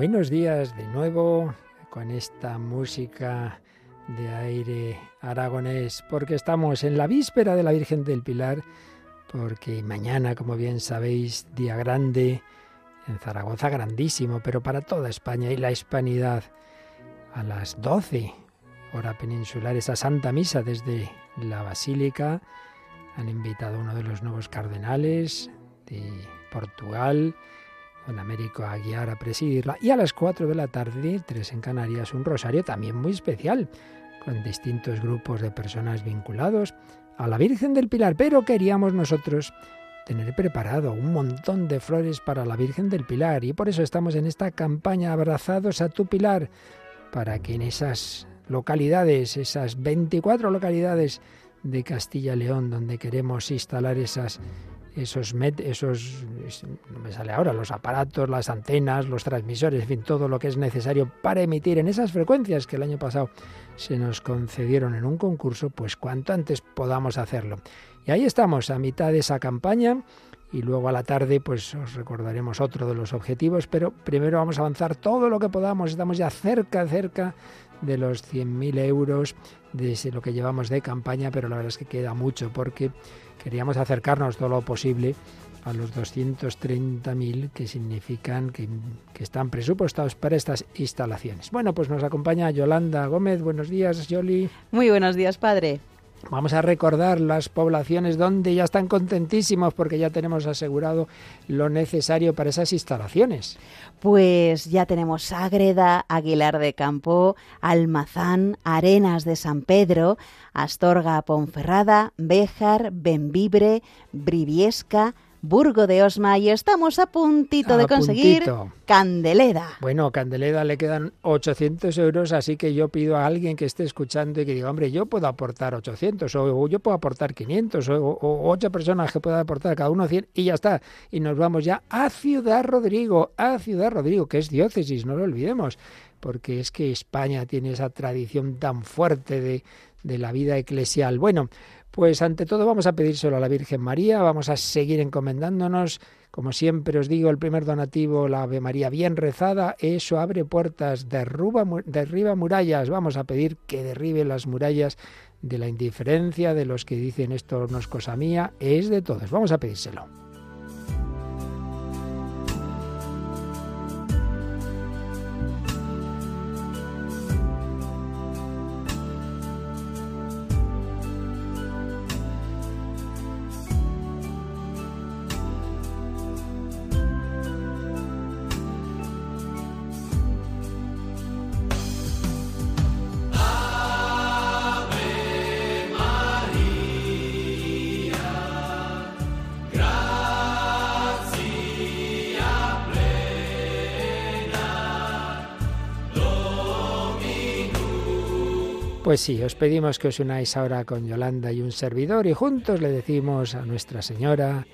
Buenos días de nuevo con esta música de aire aragonés, porque estamos en la víspera de la Virgen del Pilar, porque mañana, como bien sabéis, día grande, en Zaragoza grandísimo, pero para toda España y la hispanidad, a las 12, hora peninsular, esa Santa Misa desde la Basílica. Han invitado a uno de los nuevos cardenales de Portugal, don Américo Aguiar a presidirla y a las 4 de la tarde, tres en Canarias, un rosario también muy especial, con distintos grupos de personas vinculados a la Virgen del Pilar, pero queríamos nosotros tener preparado un montón de flores para la Virgen del Pilar y por eso estamos en esta campaña Abrazados a tu Pilar, para que en esas localidades, esas 24 localidades de Castilla y León, donde queremos instalar esas esos, esos, no me sale ahora, los aparatos, las antenas, los transmisores, en fin, todo lo que es necesario para emitir en esas frecuencias que el año pasado se nos concedieron en un concurso, pues cuanto antes podamos hacerlo. Y ahí estamos, a mitad de esa campaña, y luego a la tarde pues os recordaremos otro de los objetivos, pero primero vamos a avanzar todo lo que podamos, estamos ya cerca, cerca de los 100.000 euros de lo que llevamos de campaña, pero la verdad es que queda mucho porque queríamos acercarnos todo lo posible a los 230.000 que significan que, que, están presupuestados para estas instalaciones. Bueno, pues nos acompaña Yolanda Gómez. Buenos días, Yoli. Muy buenos días, padre. Vamos a recordar las poblaciones donde ya están contentísimos porque ya tenemos asegurado lo necesario para esas instalaciones. Pues ya tenemos Ágreda, Aguilar de Campo, Almazán, Arenas de San Pedro, Astorga Ponferrada, Béjar, Benvibre, Briviesca, Burgo de Osma y estamos a puntito de conseguir Candeleda. Bueno, Candeleda le quedan 800 euros, así que yo pido a alguien que esté escuchando y que diga, hombre, yo puedo aportar 800 o, yo puedo aportar 500 o, o, ocho personas que puedan aportar cada uno 100 y ya está. Y nos vamos ya a Ciudad Rodrigo, a Ciudad Rodrigo, que es diócesis, no lo olvidemos, porque es que España tiene esa tradición tan fuerte de, de la vida eclesial. Bueno, pues ante todo vamos a pedírselo a la Virgen María, vamos a seguir encomendándonos. Como siempre os digo, el primer donativo, la Ave María bien rezada, eso abre puertas, derruba, derriba murallas. Vamos a pedir que derribe las murallas de la indiferencia, de los que dicen esto no es cosa mía, es de todos. Vamos a pedírselo. Pues sí, os pedimos que os unáis ahora con Yolanda y un servidor y juntos le decimos a Nuestra Señora,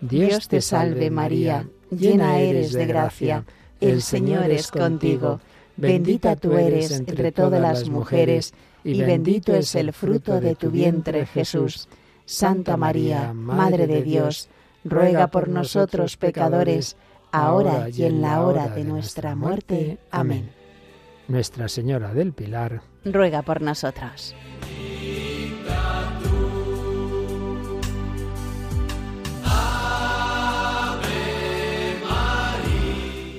Dios te salve María, llena eres de gracia, el Señor es contigo, bendita tú eres entre todas las mujeres, y bendito es el fruto de tu vientre Jesús. Santa María, Madre de Dios, ruega por nosotros pecadores, ahora y en la hora de nuestra muerte. Amén. Nuestra Señora del Pilar, ruega por nosotros.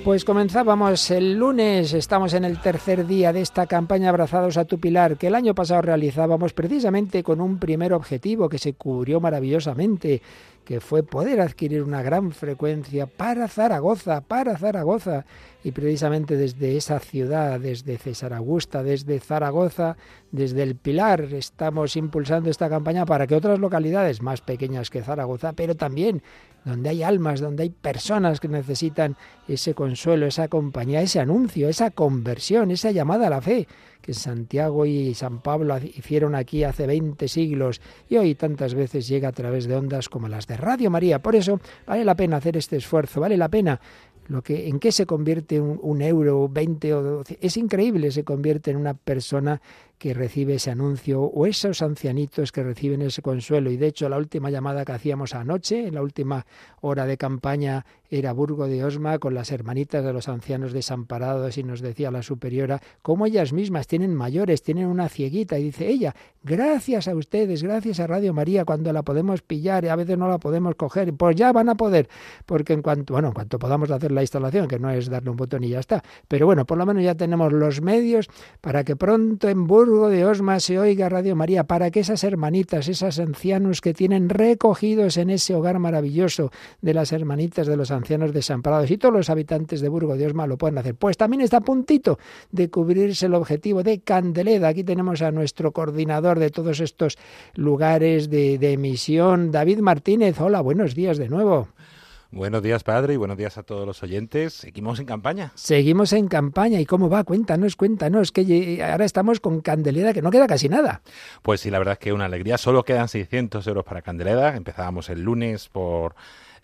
Pues comenzábamos el lunes, estamos en el tercer día de esta campaña Abrazados a tu Pilar, que el año pasado realizábamos precisamente con un primer objetivo que se cubrió maravillosamente, que fue poder adquirir una gran frecuencia para Zaragoza, para Zaragoza. Y precisamente desde esa ciudad, desde César Augusta, desde Zaragoza, desde el Pilar, estamos impulsando esta campaña para que otras localidades más pequeñas que Zaragoza, pero también donde hay almas, donde hay personas que necesitan ese consuelo, esa compañía, ese anuncio, esa conversión, esa llamada a la fe que Santiago y San Pablo hicieron aquí hace 20 siglos y hoy tantas veces llega a través de ondas como las de Radio María. Por eso vale la pena hacer este esfuerzo, vale la pena lo que en qué se convierte un, un euro, 20 o 12, es increíble, se convierte en una persona que recibe ese anuncio o esos ancianitos que reciben ese consuelo. Y de hecho la última llamada que hacíamos anoche, en la última hora de campaña, era Burgo de Osma con las hermanitas de los ancianos desamparados y nos decía la superiora cómo ellas mismas tienen mayores, tienen una cieguita y dice ella, gracias a ustedes, gracias a Radio María cuando la podemos pillar y a veces no la podemos coger, pues ya van a poder, porque en cuanto, bueno, en cuanto podamos hacer la instalación, que no es darle un botón y ya está, pero bueno, por lo menos ya tenemos los medios para que pronto en Burgo de Osma se oiga Radio María, para que esas hermanitas, esos ancianos que tienen recogidos en ese hogar maravilloso de las hermanitas de los ancianos desamparados y todos los habitantes de Burgo de Osma lo puedan hacer. Pues también está a puntito de cubrirse el objetivo de Candeleda. Aquí tenemos a nuestro coordinador de todos estos lugares de, de emisión, David Martínez. Hola, buenos días de nuevo. Buenos días, padre, y buenos días a todos los oyentes. Seguimos en campaña. Seguimos en campaña. ¿Y cómo va? Cuéntanos, cuéntanos, que ahora estamos con Candeleda, que no queda casi nada. Pues sí, la verdad es que una alegría. Solo quedan 600 euros para Candeleda. Empezábamos el lunes por...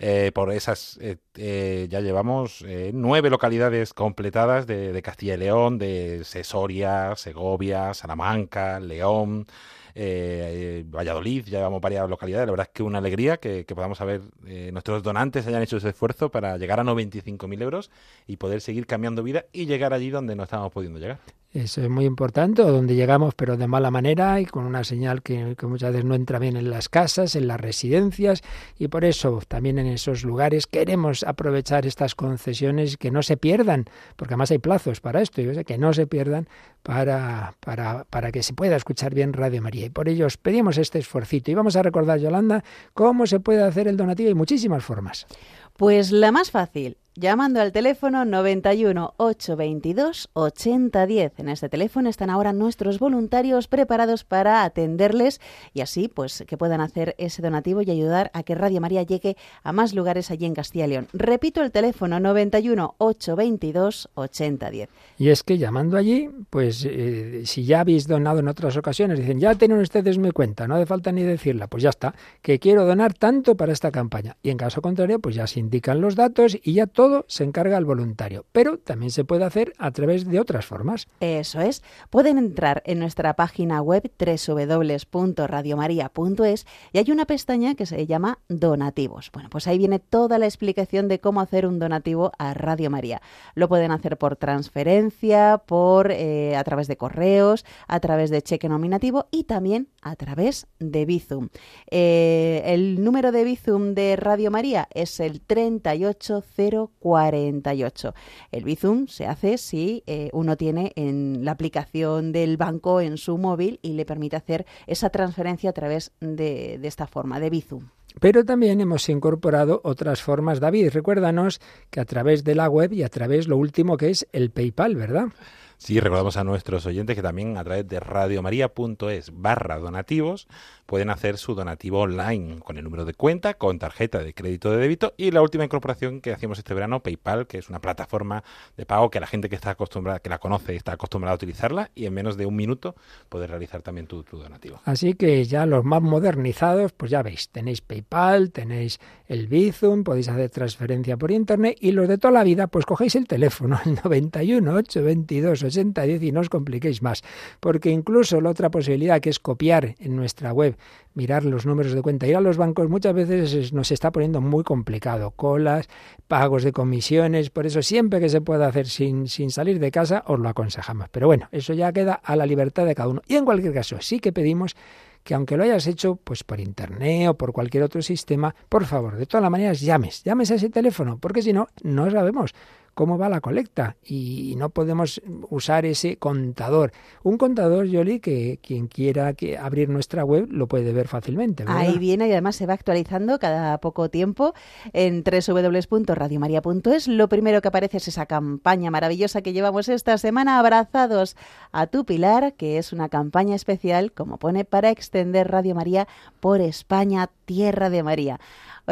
Eh, por esas, eh, eh, ya llevamos nueve localidades completadas de, de Castilla y León, de Sesoria, Segovia, Salamanca, León, eh, Valladolid, ya llevamos varias localidades. La verdad es que una alegría que, podamos saber eh, nuestros donantes hayan hecho ese esfuerzo para llegar a 95.000 euros y poder seguir cambiando vida y llegar allí donde no estábamos pudiendo llegar. Eso es muy importante, o donde llegamos pero de mala manera y con una señal que, muchas veces no entra bien en las casas, en las residencias y por eso también en esos lugares queremos aprovechar estas concesiones que no se pierdan, porque además hay plazos para esto, y que no se pierdan para, para, para que se pueda escuchar bien Radio María. Y por ello os pedimos este esfuercito y vamos a recordar, Yolanda, cómo se puede hacer el donativo y muchísimas formas. Pues la más fácil, llamando al teléfono 91 822 8010. En este teléfono están ahora nuestros voluntarios preparados para atenderles y así pues que puedan hacer ese donativo y ayudar a que Radio María llegue a más lugares allí en Castilla y León. Repito el teléfono 91 822 8010. Y es que llamando allí, pues eh, si ya habéis donado en otras ocasiones, dicen, ya tienen ustedes mi cuenta, no hace falta ni decirla, pues ya está, que quiero donar tanto para esta campaña. Y en caso contrario, pues ya se indican los datos y ya todo se encarga al voluntario, pero también se puede hacer a través de otras formas. Eso es. Pueden entrar en nuestra página web www.radiomaria.es y hay una pestaña que se llama Donativos. Bueno, pues ahí viene toda la explicación de cómo hacer un donativo a Radio María. Lo pueden hacer por transferencia, por eh, a través de correos, a través de cheque nominativo y también a través de Bizum. Eh, el número de Bizum de Radio María es el 38048. El Bizum se hace si eh, uno tiene en la aplicación del banco en su móvil y le permite hacer esa transferencia a través de, de esta forma, de Bizum. Pero también hemos incorporado otras formas. David, recuérdanos que a través de la web y a través lo último que es el PayPal, ¿verdad? Sí, recordamos a nuestros oyentes que también a través de radiomaria.es barra donativos pueden hacer su donativo online con el número de cuenta, con tarjeta de crédito de débito y la última incorporación que hacíamos este verano, PayPal, que es una plataforma de pago que la gente que está acostumbrada, que la conoce, está acostumbrada a utilizarla y en menos de un minuto puedes realizar también tu, tu donativo. Así que ya los más modernizados, pues ya veis, tenéis PayPal, tenéis el Bizum, podéis hacer transferencia por internet y los de toda la vida, pues cogéis el teléfono, el 91 822 8010 y no os compliquéis más, porque incluso la otra posibilidad que es copiar en nuestra web, mirar los números de cuenta, ir a los bancos, muchas veces nos está poniendo muy complicado, colas, pagos de comisiones, por eso siempre que se pueda hacer sin, sin salir de casa os lo aconsejamos. Pero bueno, eso ya queda a la libertad de cada uno. Y en cualquier caso, sí que pedimos que aunque lo hayas hecho pues por internet o por cualquier otro sistema, por favor, de todas las maneras llames, llames a ese teléfono, porque si no, no sabemos cómo va la colecta y no podemos usar ese contador. Un contador, Yoli, que quien quiera que abrir nuestra web lo puede ver fácilmente. Ahí viene y además se va actualizando cada poco tiempo en www.radiomaria.es. Lo primero que aparece es esa campaña maravillosa que llevamos esta semana, Abrazados a tu Pilar, que es una campaña especial, como pone, para extender Radio María por España, tierra de María.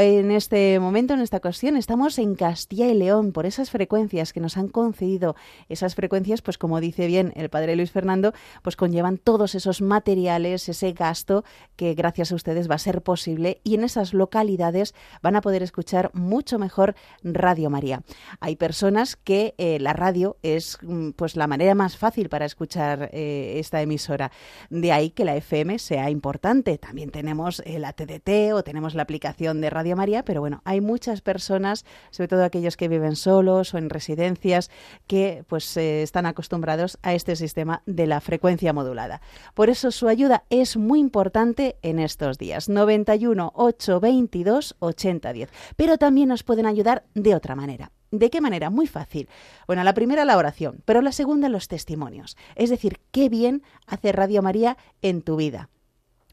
En este momento, en esta ocasión, estamos en Castilla y León por esas frecuencias que nos han concedido. Esas frecuencias, pues como dice bien el padre Luis Fernando, pues conllevan todos esos materiales, ese gasto que gracias a ustedes va a ser posible y en esas localidades van a poder escuchar mucho mejor Radio María. Hay personas que eh, la radio es mm, pues la manera más fácil para escuchar eh, esta emisora. De ahí que la FM sea importante. También tenemos la TDT o tenemos la aplicación de Radio María, pero bueno, hay muchas personas, sobre todo aquellos que viven solos o en residencias, que pues eh, están acostumbrados a este sistema de la frecuencia modulada. Por eso su ayuda es muy importante en estos días. 91 822 8010. Pero también nos pueden ayudar de otra manera. ¿De qué manera? Muy fácil. Bueno, la primera la oración, pero la segunda los testimonios. Es decir, qué bien hace Radio María en tu vida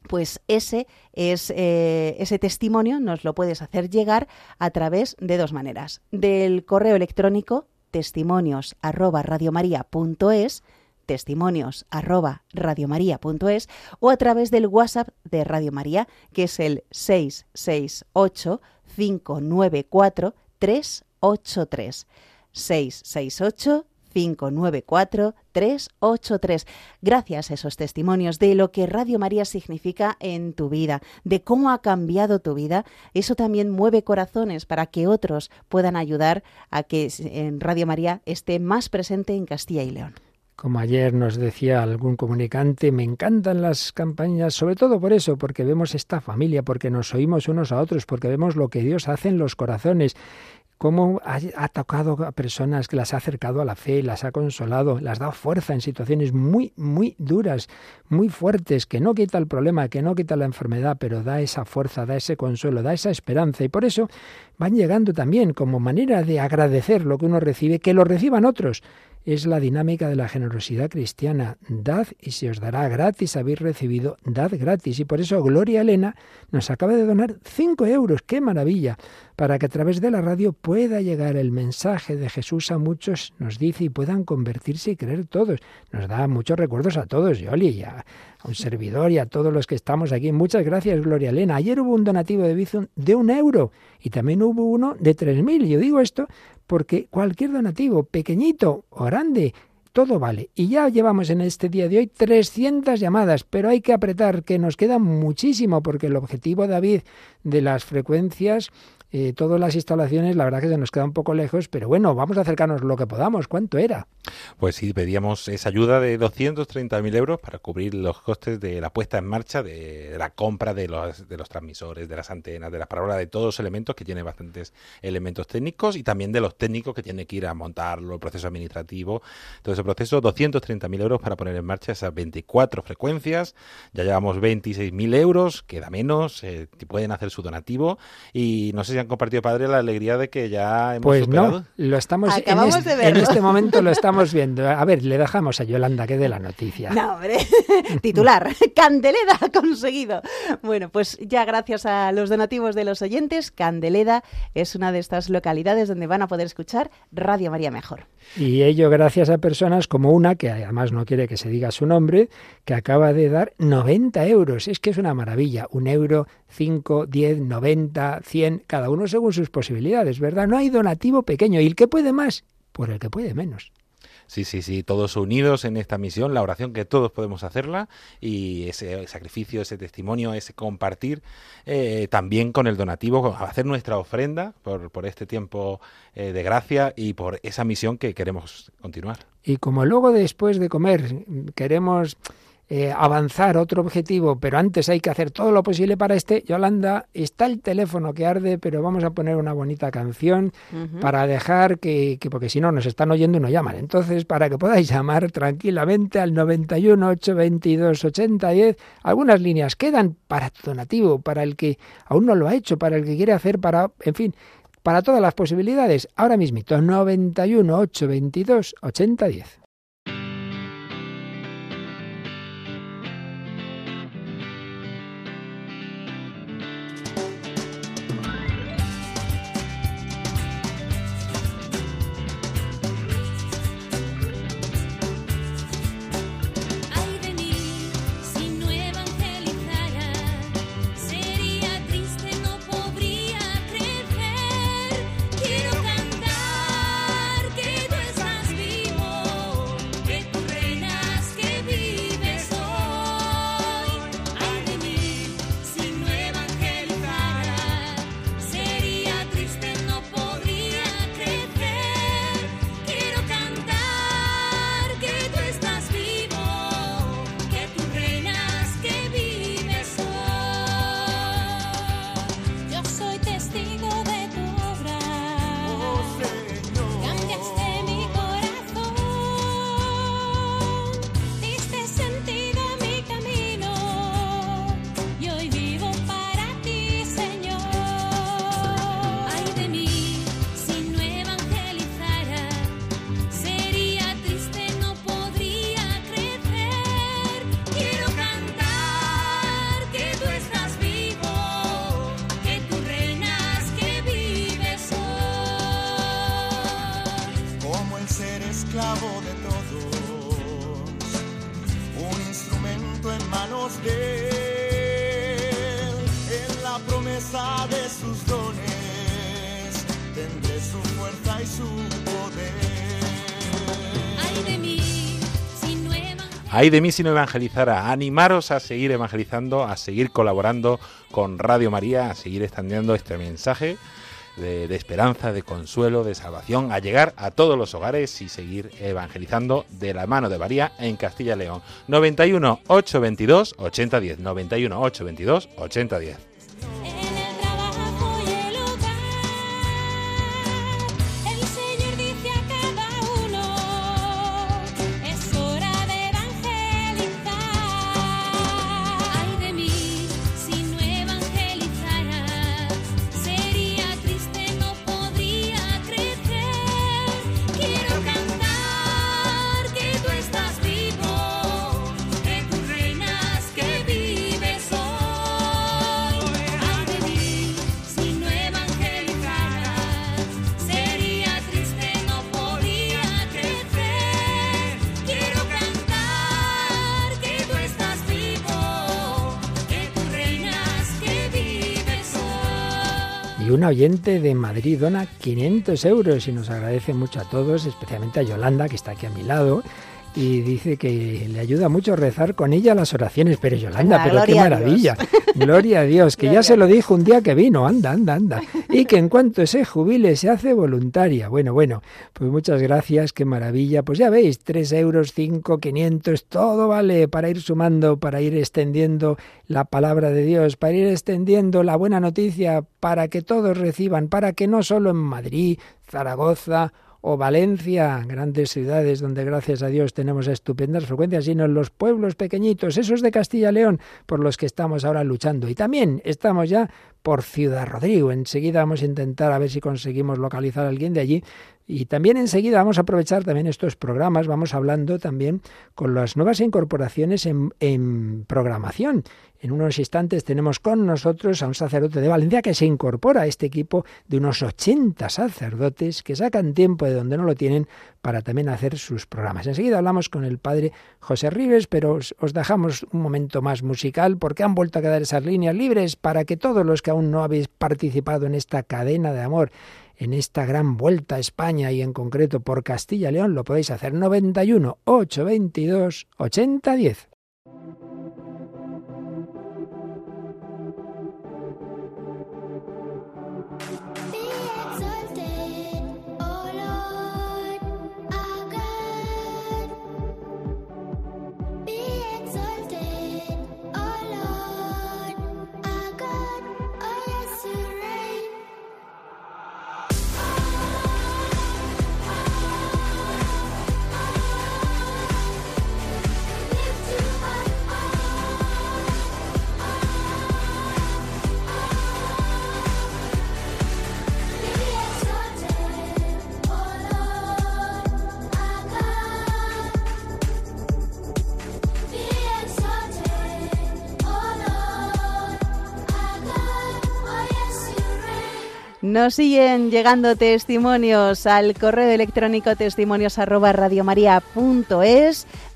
pues ese es eh, ese testimonio nos lo puedes hacer llegar a través de dos maneras. Del correo electrónico testimonios arroba testimonios arroba o a través del WhatsApp de Radio María que es el 668 594 383 668 594-383. Gracias a esos testimonios de lo que Radio María significa en tu vida, de cómo ha cambiado tu vida, eso también mueve corazones para que otros puedan ayudar a que en Radio María esté más presente en Castilla y León. Como ayer nos decía algún comunicante, me encantan las campañas, sobre todo por eso, porque vemos esta familia, porque nos oímos unos a otros, porque vemos lo que Dios hace en los corazones cómo ha, tocado a personas que las ha acercado a la fe, las ha consolado, las ha dado fuerza en situaciones muy, muy duras, muy fuertes, que no quita el problema, que no quita la enfermedad, pero da esa fuerza, da ese consuelo, da esa esperanza. Y por eso van llegando también como manera de agradecer lo que uno recibe, que lo reciban otros es la dinámica de la generosidad cristiana. Dad y se os dará gratis, habéis recibido, dad gratis. Y por eso Gloria Elena nos acaba de donar cinco euros, qué maravilla, para que a través de la radio pueda llegar el mensaje de Jesús a muchos, nos dice, y puedan convertirse y creer todos. Nos da muchos recuerdos a todos, Yoli, y a, un servidor y a todos los que estamos aquí. Muchas gracias, Gloria Elena. Ayer hubo un donativo de Bizum de un euro y también hubo uno de tres mil. Yo digo esto porque cualquier donativo, pequeñito o grande, todo vale. Y ya llevamos en este día de hoy 300 llamadas, pero hay que apretar, que nos queda muchísimo, porque el objetivo, David, de las frecuencias eh, todas las instalaciones, la verdad que se nos queda un poco lejos, pero bueno, vamos a acercarnos lo que podamos. ¿Cuánto era? Pues sí, pedíamos esa ayuda de 230.000 euros para cubrir los costes de la puesta en marcha, de la compra de los, de los transmisores, de las antenas, de las palabras, de todos los elementos que tiene bastantes elementos técnicos y también de los técnicos que tiene que ir a montarlo, el proceso administrativo, todo ese proceso. 230.000 euros para poner en marcha esas 24 frecuencias. Ya llevamos 26.000 euros, queda menos, eh, pueden hacer su donativo y no sé si compartido, padre, la alegría de que ya hemos Pues no, lo estamos en, este momento lo estamos viendo. A ver, le dejamos a Yolanda que dé la noticia. No, hombre, titular, Candeleda ha conseguido. Bueno, pues ya gracias a los donativos de los oyentes, Candeleda es una de estas localidades donde van a poder escuchar Radio María Mejor. Y ello gracias a personas como una, que además no quiere que se diga su nombre, que acaba de dar 90 euros. Es que es una maravilla. Un euro, 5, 10, 90, 100, cada uno según sus posibilidades, ¿verdad? No hay donativo pequeño. Y el que puede más, por el que puede menos. Sí, sí, sí, todos unidos en esta misión, la oración que todos podemos hacerla y ese sacrificio, ese testimonio, ese compartir eh, también con el donativo, hacer nuestra ofrenda por, por este tiempo eh, de gracia y por esa misión que queremos continuar. Y como luego después de comer queremos eh, avanzar otro objetivo, pero antes hay que hacer todo lo posible para este, Yolanda, está el teléfono que arde, pero vamos a poner una bonita canción para dejar que, que porque si no nos están oyendo y no llaman. Entonces, para que podáis llamar tranquilamente al 91 822 8010, algunas líneas quedan para tu donativo, para el que aún no lo ha hecho, para el que quiere hacer, para, en fin, para todas las posibilidades. Ahora mismito, 91 822 8010. Hay de mí si no evangelizara. Animaros a seguir evangelizando, a seguir colaborando con Radio María, a seguir extendiendo este mensaje de, esperanza, de consuelo, de salvación, a llegar a todos los hogares y seguir evangelizando de la mano de María en Castilla y León. 91 822 8010. 91 822 8010. Oyente de Madrid dona 500 euros y nos agradece mucho a todos, especialmente a Yolanda, que está aquí a mi lado, y dice que le ayuda mucho rezar con ella las oraciones. Pero Yolanda, pero qué maravilla. Gloria a Dios, que ya se lo dijo un día que vino, anda, anda, anda. Y que en cuanto se jubile se hace voluntaria. Bueno, bueno, pues muchas gracias, qué maravilla. Pues ya veis, 3 euros, 5, 500, todo vale para ir sumando, para ir extendiendo la palabra de Dios, para ir extendiendo la buena noticia, para que todos reciban, para que no solo en Madrid, Zaragoza, o Valencia, grandes ciudades donde gracias a Dios tenemos estupendas frecuencias, sino en los pueblos pequeñitos, esos de Castilla y León, por los que estamos ahora luchando. Y también estamos ya por Ciudad Rodrigo. Enseguida vamos a intentar a ver si conseguimos localizar a alguien de allí. Y también enseguida vamos a aprovechar también estos programas, vamos hablando también con las nuevas incorporaciones en, en programación. En unos instantes tenemos con nosotros a un sacerdote de Valencia que se incorpora a este equipo de unos 80 sacerdotes que sacan tiempo de donde no lo tienen para también hacer sus programas. Enseguida hablamos con el padre José Rives, pero os, dejamos un momento más musical porque han vuelto a quedar esas líneas libres para que todos los que aún no habéis participado en esta cadena de amor, en esta gran vuelta a España y en concreto por Castilla y León, lo podéis hacer 91 822 8010. Nos siguen llegando testimonios al correo electrónico testimonios.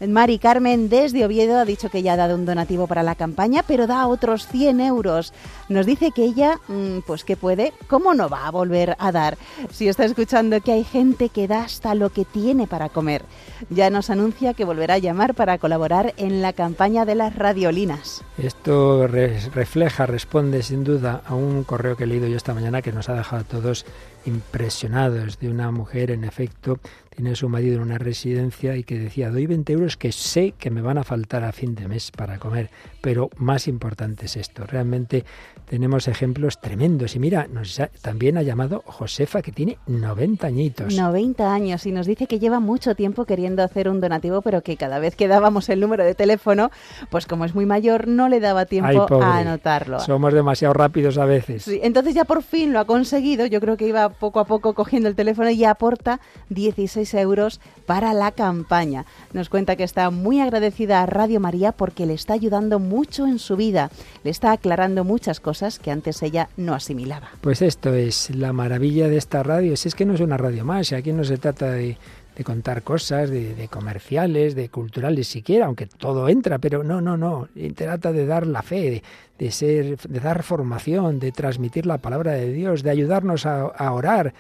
Mari Carmen desde Oviedo ha dicho que ya ha dado un donativo para la campaña, pero da otros 100 euros. Nos dice que ella, mm, pues que puede, ¿cómo no va a volver a dar? Si está escuchando que hay gente que da hasta lo que tiene para comer. Ya nos anuncia que volverá a llamar para colaborar en la campaña de las radiolinas. Esto refleja, responde sin duda a un correo que he leído yo esta mañana que nos ha dejado a todos impresionados de una mujer, en efecto, tiene a su marido en una residencia y que decía, doy 20 euros que sé que me van a faltar a fin de mes para comer, pero más importante es esto, realmente tenemos ejemplos tremendos. Y mira, nos también ha llamado Josefa, que tiene 90 añitos. 90 años y nos dice que lleva mucho tiempo queriendo hacer un donativo, pero que cada vez que dábamos el número de teléfono, pues como es muy mayor, no le daba tiempo a anotarlo. Somos demasiado rápidos a veces. Sí, entonces ya por fin lo ha conseguido. Yo creo que iba poco a poco cogiendo el teléfono y aporta 16 euros para la campaña. Nos cuenta que está muy agradecida a Radio María porque le está ayudando mucho en su vida, le está aclarando muchas cosas que antes ella no asimilaba. Pues esto es la maravilla de esta radio, es que no es una radio más, aquí no se trata de contar cosas, de, comerciales, de culturales siquiera, aunque todo entra, pero no, no, no. Trata de dar la fe, de, ser, de dar formación, de transmitir la palabra de Dios, de ayudarnos a orar,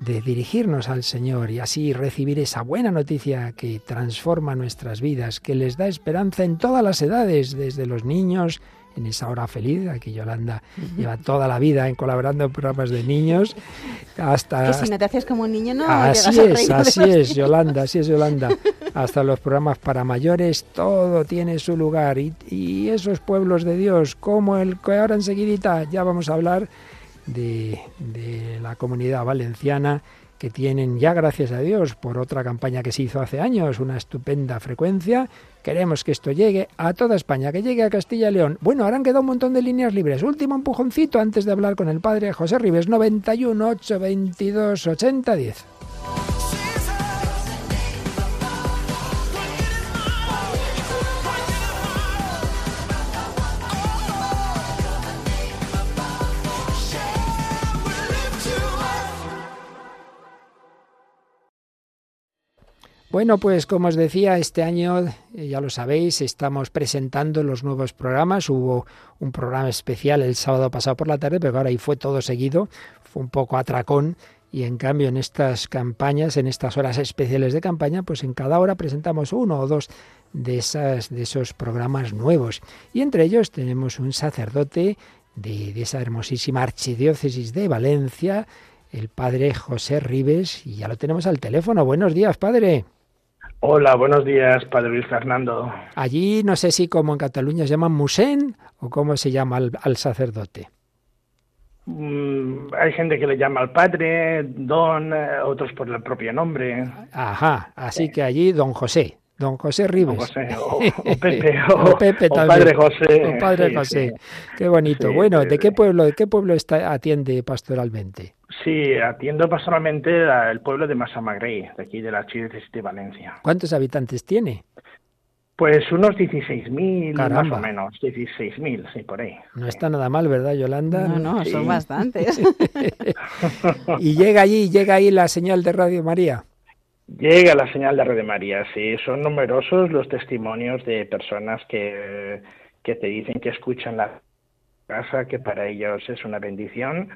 de dirigirnos al Señor y así recibir esa buena noticia que transforma nuestras vidas, que les da esperanza en todas las edades, desde los niños, en esa hora feliz, aquí Yolanda lleva toda la vida en colaborando en programas de niños, hasta... Que si no te haces como un niño, no Así es, así es, Yolanda, así es, Yolanda. Hasta los programas para mayores, todo tiene su lugar. Y, y esos pueblos de Dios, como el que ahora enseguidita ya vamos a hablar de, de la comunidad valenciana que tienen ya, gracias a Dios, por otra campaña que se hizo hace años, una estupenda frecuencia. Queremos que esto llegue a toda España, que llegue a Castilla y León. Bueno, ahora han quedado un montón de líneas libres. Último empujoncito antes de hablar con el padre José Ribes, 91 822 8010. Bueno, pues como os decía, este año, eh, ya lo sabéis, estamos presentando los nuevos programas. Hubo un programa especial el sábado pasado por la tarde, pero ahora ahí fue todo seguido, fue un poco atracón. Y en cambio, en estas campañas, en estas horas especiales de campaña, pues en cada hora presentamos uno o dos de, esas, de esos programas nuevos. Y entre ellos tenemos un sacerdote de, de esa hermosísima archidiócesis de Valencia, el padre José Ribes, y ya lo tenemos al teléfono. Buenos días, padre. Hola, buenos días, Padre Luis Fernando. Allí no sé si como en Cataluña se llama musén o cómo se llama al, sacerdote. Mm, hay gente que le llama al padre, don, eh, otros por el propio nombre. Ajá, así que allí don José. Don José Ribes. José, o, Pepe, o, Pepe Padre José. O Padre José. Qué bonito. bueno, ¿de qué pueblo, de qué pueblo está, atiende pastoralmente? Sí, atiendo pastoralmente el pueblo de Masamagrey, de aquí de la Archidiócesis de Valencia. ¿Cuántos habitantes tiene? Pues unos 16.000, más o menos, 16.000, sí, por ahí. No está nada mal, ¿verdad, Yolanda? No, no, son bastantes. y llega allí, llega ahí la señal de Radio María. Llega la señal de Radio María, sí. Son numerosos los testimonios de personas que, que te dicen que escuchan la casa, que para ellos es una bendición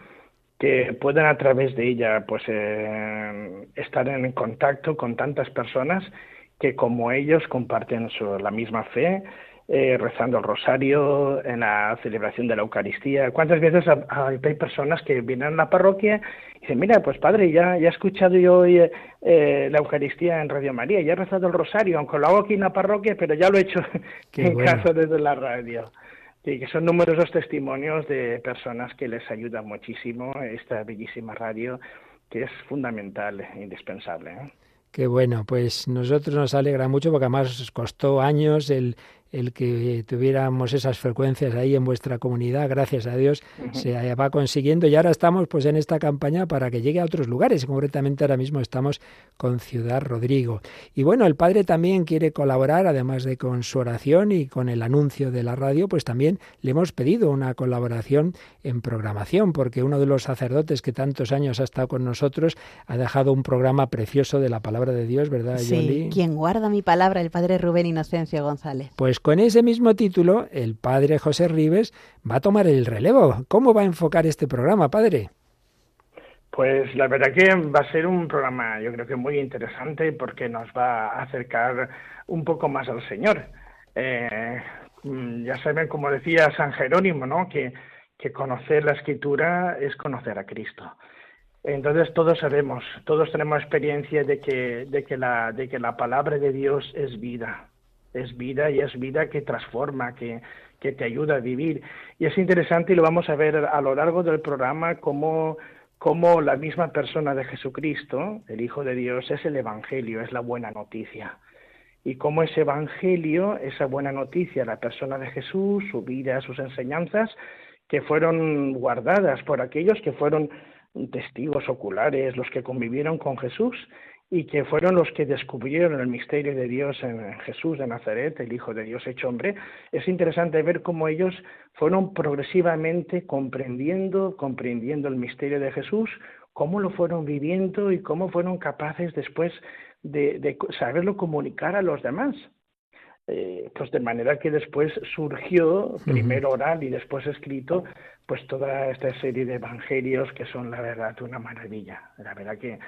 que puedan a través de ella pues eh, estar en contacto con tantas personas que como ellos comparten la misma fe, eh, rezando el rosario, en la celebración de la Eucaristía. ¿Cuántas veces hay personas que vienen a la parroquia y dicen, mira, pues padre, ya, ya he escuchado yo hoy eh, la Eucaristía en Radio María, ya he rezado el rosario, aunque lo hago aquí en la parroquia, pero ya lo he hecho en casa desde la radio. Y que son numerosos testimonios de personas que les ayuda muchísimo esta bellísima radio, que es fundamental, e indispensable. ¿eh? Qué bueno, pues nosotros nos alegra mucho porque además costó años el, el que tuviéramos esas frecuencias ahí en vuestra comunidad, gracias a Dios, se va consiguiendo y ahora estamos pues en esta campaña para que llegue a otros lugares. Concretamente ahora mismo estamos con Ciudad Rodrigo. Y bueno, el Padre también quiere colaborar, además de con su oración y con el anuncio de la radio, pues también le hemos pedido una colaboración en programación, porque uno de los sacerdotes que tantos años ha estado con nosotros ha dejado un programa precioso de la palabra de Dios, ¿verdad, Sí, quien guarda mi palabra, el Padre Rubén Inocencio González. Pues con ese mismo título, el padre José Ribes va a tomar el relevo. ¿Cómo va a enfocar este programa, padre? Pues la verdad que va a ser un programa, yo creo que muy interesante porque nos va a acercar un poco más al Señor. Eh, mm, ya saben, como decía San Jerónimo, ¿no? Que, que conocer la Escritura es conocer a Cristo. Entonces todos sabemos, todos tenemos experiencia de que, de que, la, de que la palabra de Dios es vida, es vida y es vida que transforma, que, que te ayuda a vivir. Y es interesante y lo vamos a ver a lo largo del programa cómo, cómo la misma persona de Jesucristo, el Hijo de Dios, es el Evangelio, es la buena noticia. Y cómo ese Evangelio, esa buena noticia, la persona de Jesús, su vida, sus enseñanzas, que fueron guardadas por aquellos que fueron testigos oculares, los que convivieron con Jesús y que fueron los que descubrieron el misterio de Dios en Jesús de Nazaret, el Hijo de Dios hecho hombre, es interesante ver cómo ellos fueron progresivamente comprendiendo, comprendiendo el misterio de Jesús, cómo lo fueron viviendo y cómo fueron capaces después de, saberlo comunicar a los demás. Eh, pues de manera que después surgió, primero oral y después escrito, pues toda esta serie de evangelios que son la verdad una maravilla. La verdad que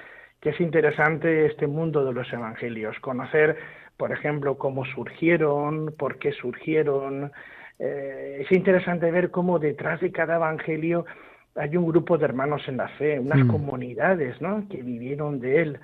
que es interesante este mundo de los evangelios, conocer, por ejemplo, cómo surgieron, por qué surgieron. Eh, es interesante ver cómo detrás de cada evangelio hay un grupo de hermanos en la fe, unas mm. comunidades ¿no? que vivieron de él,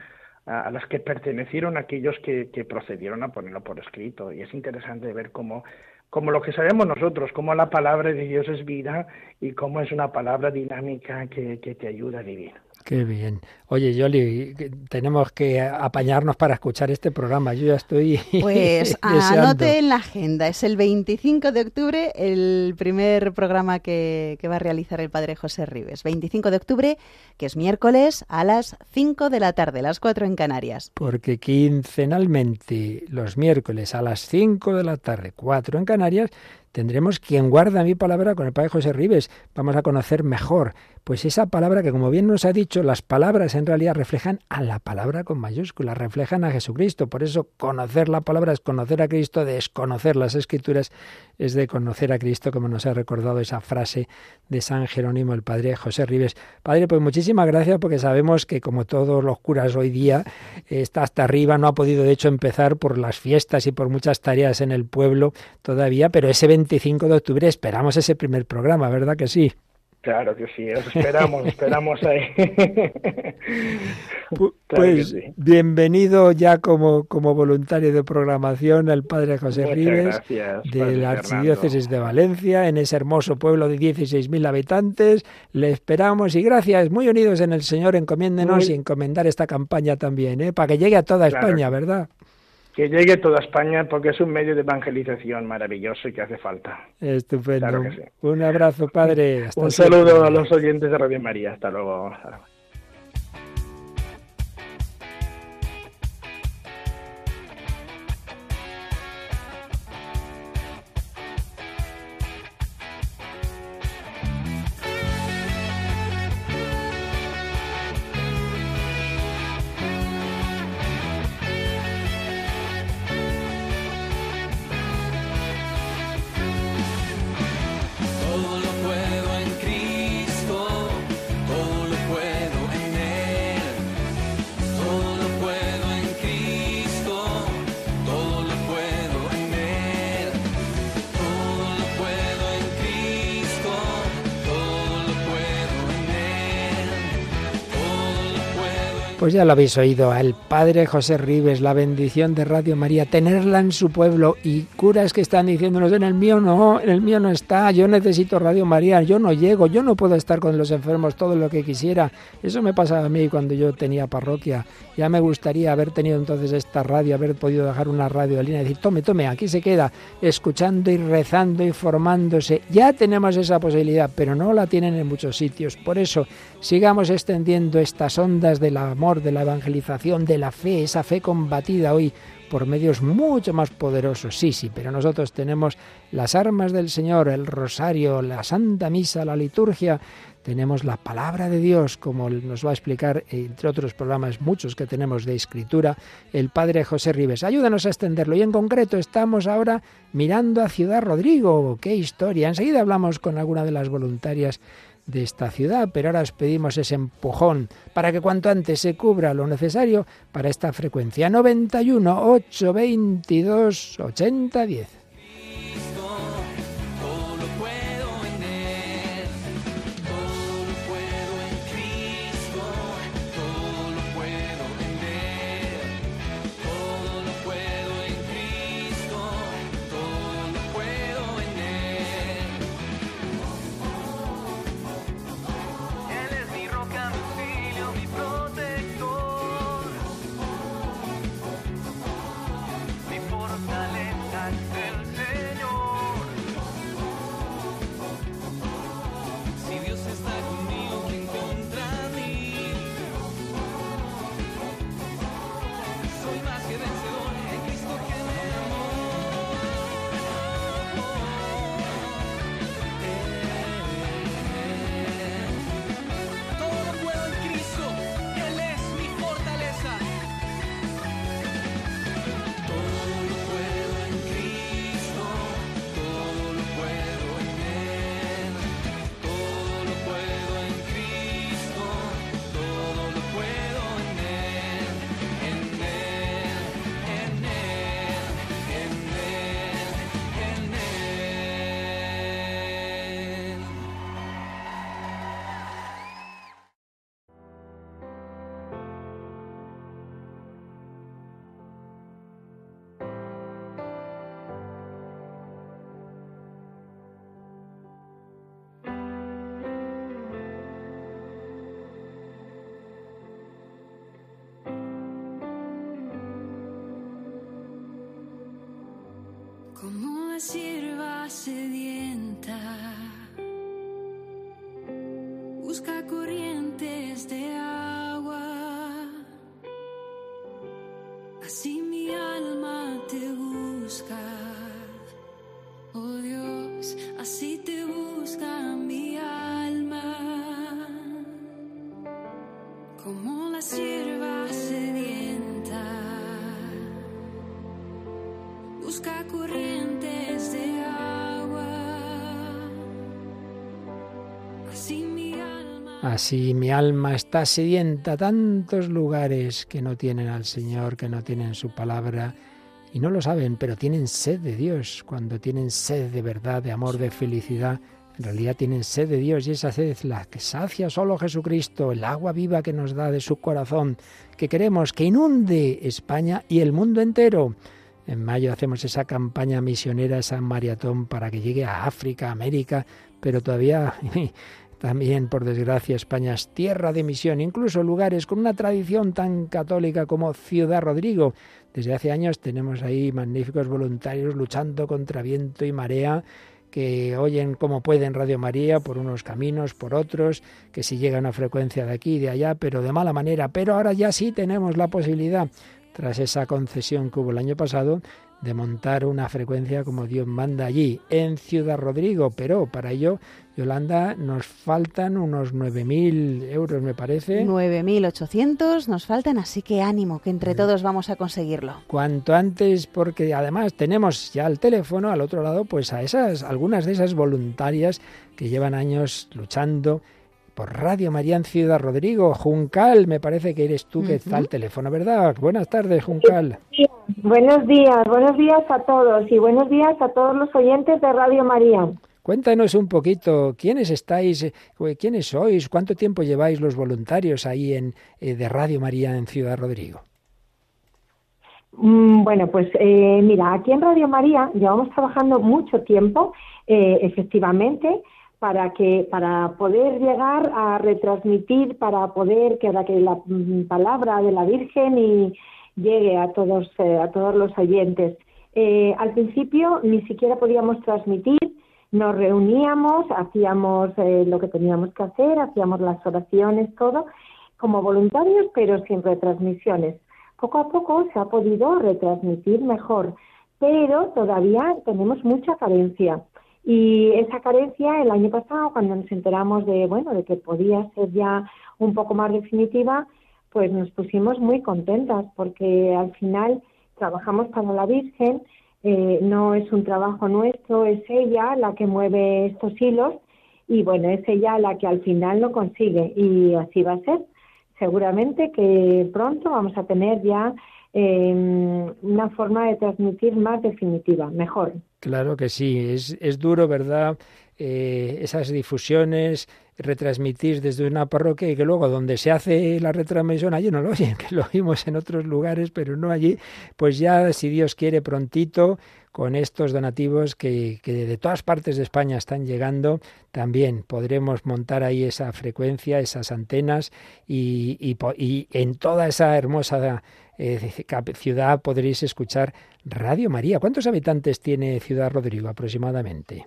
a, las que pertenecieron aquellos que, que procedieron a ponerlo por escrito. Y es interesante ver cómo como lo que sabemos nosotros, cómo la palabra de Dios es vida y cómo es una palabra dinámica que, que te ayuda a vivir. Qué bien. Oye, Yoli, tenemos que apañarnos para escuchar este programa. Yo ya estoy. Pues anote en la agenda. Es el 25 de octubre el primer programa que, que, va a realizar el padre José Ribes. 25 de octubre, que es miércoles a las 5 de la tarde, las 4 en Canarias. Porque quincenalmente, los miércoles a las 5 de la tarde, 4 en Canarias, tendremos quien guarda mi palabra con el padre José Ribes. Vamos a conocer mejor pues esa palabra que como bien nos ha dicho, las palabras en realidad reflejan a la palabra con mayúsculas, reflejan a Jesucristo. Por eso conocer la palabra es conocer a Cristo, desconocer las escrituras es de conocer a Cristo, como nos ha recordado esa frase de San Jerónimo, el padre José Ribes. Padre, pues muchísimas gracias porque sabemos que como todos los curas hoy día está hasta arriba, no ha podido de hecho empezar por las fiestas y por muchas tareas en el pueblo todavía, pero ese 25 de octubre esperamos ese primer programa, ¿verdad que sí? Claro que sí, os esperamos, esperamos ahí. pues bienvenido ya como, como voluntario de programación al padre José Muchas de la Archidiócesis de Valencia, en ese hermoso pueblo de 16.000 habitantes. Le esperamos y gracias, muy unidos en el Señor, encomiéndenos y encomendar esta campaña también, ¿eh? para que llegue a toda España, ¿verdad? Que llegue toda España porque es un medio de evangelización maravilloso y que hace falta. Estupendo. Un abrazo, padre. un saludo a los oyentes de Radio María. Hasta luego. Pues ya lo habéis oído, al padre José Rives, la bendición de Radio María, tenerla en su pueblo y curas que están diciéndonos, en el mío no, en el mío no está, yo necesito Radio María, yo no llego, yo no puedo estar con los enfermos todo lo que quisiera. Eso me pasaba a mí cuando yo tenía parroquia. Ya me gustaría haber tenido entonces esta radio, haber podido dejar una radio de línea y decir, tome, tome, aquí se queda, escuchando y rezando y formándose. Ya tenemos esa posibilidad, pero no la tienen en muchos sitios. Por eso, sigamos extendiendo estas ondas del amor de la evangelización, de la fe, esa fe combatida hoy por medios mucho más poderosos. Sí, sí, pero nosotros tenemos las armas del Señor, el rosario, la Santa Misa, la liturgia, tenemos la palabra de Dios, como nos va a explicar, entre otros programas muchos que tenemos de escritura, el Padre José Rives. Ayúdanos a extenderlo y en concreto estamos ahora mirando a Ciudad Rodrigo. ¡Qué historia! Enseguida hablamos con alguna de las voluntarias de esta ciudad, pero ahora os pedimos ese empujón para que cuanto antes se cubra lo necesario para esta frecuencia 91 822 8010. Como Así mi alma está sedienta tantos lugares que no tienen al Señor, que no tienen su palabra y no lo saben, pero tienen sed de Dios. Cuando tienen sed de verdad, de amor, de felicidad, en realidad tienen sed de Dios y esa sed es la que sacia solo Jesucristo, el agua viva que nos da de su corazón, que queremos que inunde España y el mundo entero. En mayo hacemos esa campaña misionera, esa maratón para que llegue a África, América, pero todavía También, por desgracia, España es tierra de misión, incluso lugares con una tradición tan católica como Ciudad Rodrigo. Desde hace años tenemos ahí magníficos voluntarios luchando contra viento y marea que oyen como pueden Radio María por unos caminos, por otros, que si llega una frecuencia de aquí y de allá, pero de mala manera. Pero ahora ya sí tenemos la posibilidad, tras esa concesión que hubo el año pasado, de montar una frecuencia como Dios manda allí, en Ciudad Rodrigo, pero para ello Yolanda, nos faltan unos 9.000 euros, me parece. 9.800 nos faltan, así que ánimo, que entre todos vamos a conseguirlo. Cuanto antes, porque además tenemos ya el teléfono al otro lado, pues a esas, algunas de esas voluntarias que llevan años luchando por Radio María en Ciudad Rodrigo. Juncal, me parece que eres tú que está al teléfono, ¿verdad? Buenas tardes, Juncal. Buenos días, buenos días a todos y buenos días a todos los oyentes de Radio María. Cuéntanos un poquito, ¿quiénes estáis, quiénes sois, cuánto tiempo lleváis los voluntarios ahí en, eh, de Radio María en Ciudad Rodrigo? Mm, Bueno, pues eh, mira, aquí en Radio María llevamos trabajando mucho tiempo, eh, efectivamente, para que para poder llegar a retransmitir, para poder que, que la mm, palabra de la Virgen y llegue a todos eh, a todos los oyentes. Eh, al principio ni siquiera podíamos transmitir, nos reuníamos, hacíamos eh, lo que teníamos que hacer, hacíamos las oraciones, todo, como voluntarios, pero sin retransmisiones. Poco a poco se ha podido retransmitir mejor, pero todavía tenemos mucha carencia. Y esa carencia el año pasado, cuando nos enteramos de, bueno, de que podía ser ya un poco más definitiva, pues nos pusimos muy contentas porque al final trabajamos para la Virgen, eh, no es un trabajo nuestro, es ella la que mueve estos hilos y bueno, es ella la que al final lo consigue y así va a ser. Seguramente que pronto vamos a tener ya eh, una forma de transmitir más definitiva, mejor. Claro que sí, es, es duro, ¿verdad? Eh, esas difusiones, retransmitir desde una parroquia y que luego donde se hace la retransmisión allí no lo oyen, que lo oímos en otros lugares, pero no allí, pues ya si Dios quiere prontito con estos donativos que, que de todas partes de España están llegando, también podremos montar ahí esa frecuencia, esas antenas y, y, en toda esa hermosa eh, ciudad podréis escuchar Radio María. ¿Cuántos habitantes tiene Ciudad Rodrigo aproximadamente?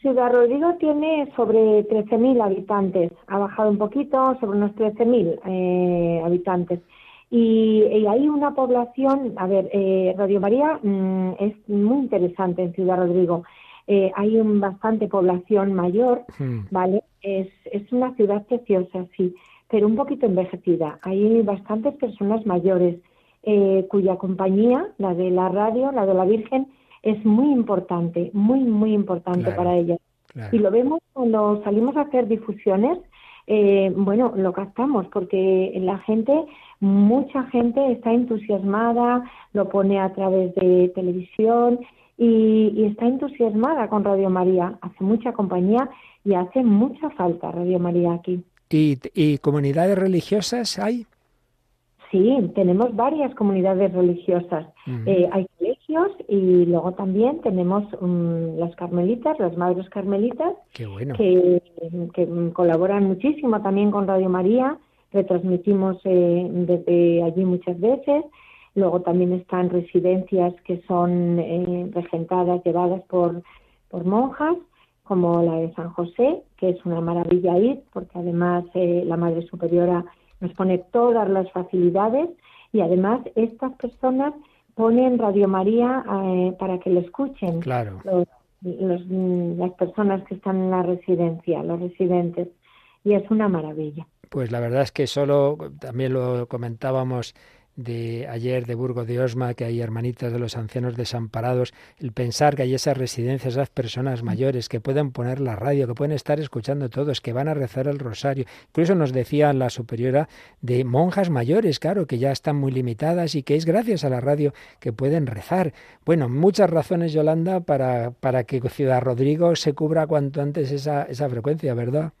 Ciudad Rodrigo tiene sobre 13.000 habitantes, ha bajado un poquito, sobre unos 13.000 eh, habitantes. Y, y hay una población, a ver, eh, Radio María mm, es muy interesante en Ciudad Rodrigo. Eh, hay un bastante población mayor. ¿vale? Es, es una ciudad preciosa, sí, pero un poquito envejecida. Hay bastantes personas mayores eh, cuya compañía, la de la radio, la de la Virgen, es muy importante, muy, muy importante Claro. para ellas. Claro. Y lo vemos cuando salimos a hacer difusiones, eh, bueno, lo captamos porque la gente, mucha gente está entusiasmada, lo pone a través de televisión y, y está entusiasmada con Radio María. Hace mucha compañía y hace mucha falta Radio María aquí. ¿Y, y comunidades religiosas hay? Sí, tenemos varias comunidades religiosas. Eh, hay colegios y luego también tenemos mm, las carmelitas, las madres carmelitas, bueno. que, que, colaboran muchísimo también con Radio María. Retransmitimos eh, desde allí muchas veces. Luego también están residencias que son eh, regentadas, llevadas por, por monjas, como la de San José, que es una maravilla ir, porque además eh, la Madre Superiora nos pone todas las facilidades y además estas personas ponen Radio María eh, para que lo escuchen Claro. los, los, mm, las personas que están en la residencia, los residentes, y es una maravilla. Pues la verdad es que solo, también lo comentábamos de ayer de Burgo de Osma, que hay hermanitas de los ancianos desamparados, el pensar que hay esas residencias, esas personas mayores que pueden poner la radio, que pueden estar escuchando todos, que van a rezar el rosario. Incluso nos decía la superiora de monjas mayores, claro, que ya están muy limitadas y que es gracias a la radio que pueden rezar. Bueno, muchas razones, Yolanda, para, para que Ciudad Rodrigo se cubra cuanto antes esa, esa frecuencia, ¿verdad?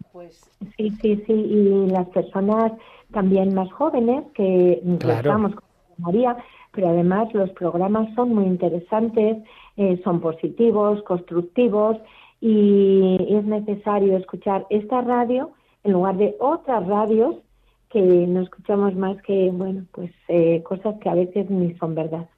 Sí, sí, sí, y las personas también más jóvenes que Claro. estamos con María, pero además los programas son muy interesantes, eh, son positivos, constructivos y es necesario escuchar esta radio en lugar de otras radios que no escuchamos más que, bueno, pues eh, cosas que a veces ni son verdad.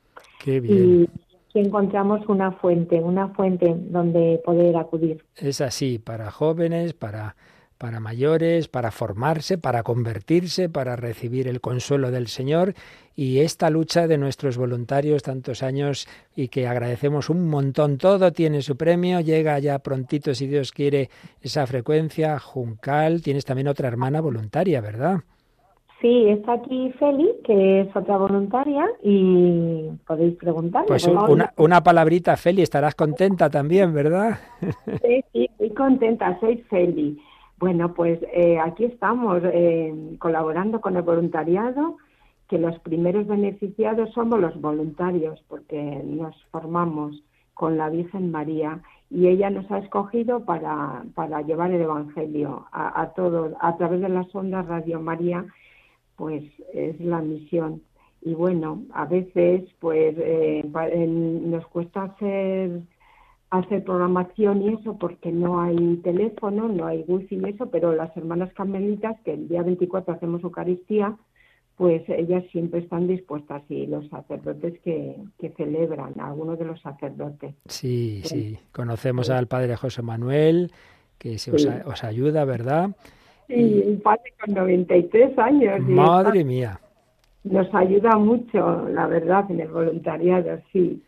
Qué bien. Y encontramos una fuente, una fuente donde poder acudir. Es así, para jóvenes, para, para mayores, para formarse, para convertirse, para recibir el consuelo del Señor y esta lucha de nuestros voluntarios tantos años y que agradecemos un montón. Todo tiene su premio, llega ya prontito, si Dios quiere, esa frecuencia. Juncal, tienes también otra hermana voluntaria, ¿verdad? Sí, está aquí Feli, que es otra voluntaria, y podéis preguntarle. Pues una, una palabrita, Feli, estarás contenta también, ¿verdad? Sí, sí, estoy contenta, soy Feli. Bueno, pues eh, aquí estamos eh, colaborando con el voluntariado, que los primeros beneficiados somos los voluntarios, porque nos formamos con la Virgen María y ella nos ha escogido para, para llevar el Evangelio a, todos a través de las ondas Radio María, pues es la misión. Y bueno, a veces pues eh, nos cuesta hacer hacer programación y eso porque no hay teléfono, no hay wifi y eso, pero las hermanas carmelitas que el día 24 hacemos Eucaristía, pues ellas siempre están dispuestas y los sacerdotes que, que celebran, algunos de los sacerdotes. Sí, sí. Conocemos al padre José Manuel, que se os, Sí. a- os ayuda, ¿verdad? Y un padre con 93 años Madre mía. nos ayuda mucho, la verdad, en el voluntariado, sí.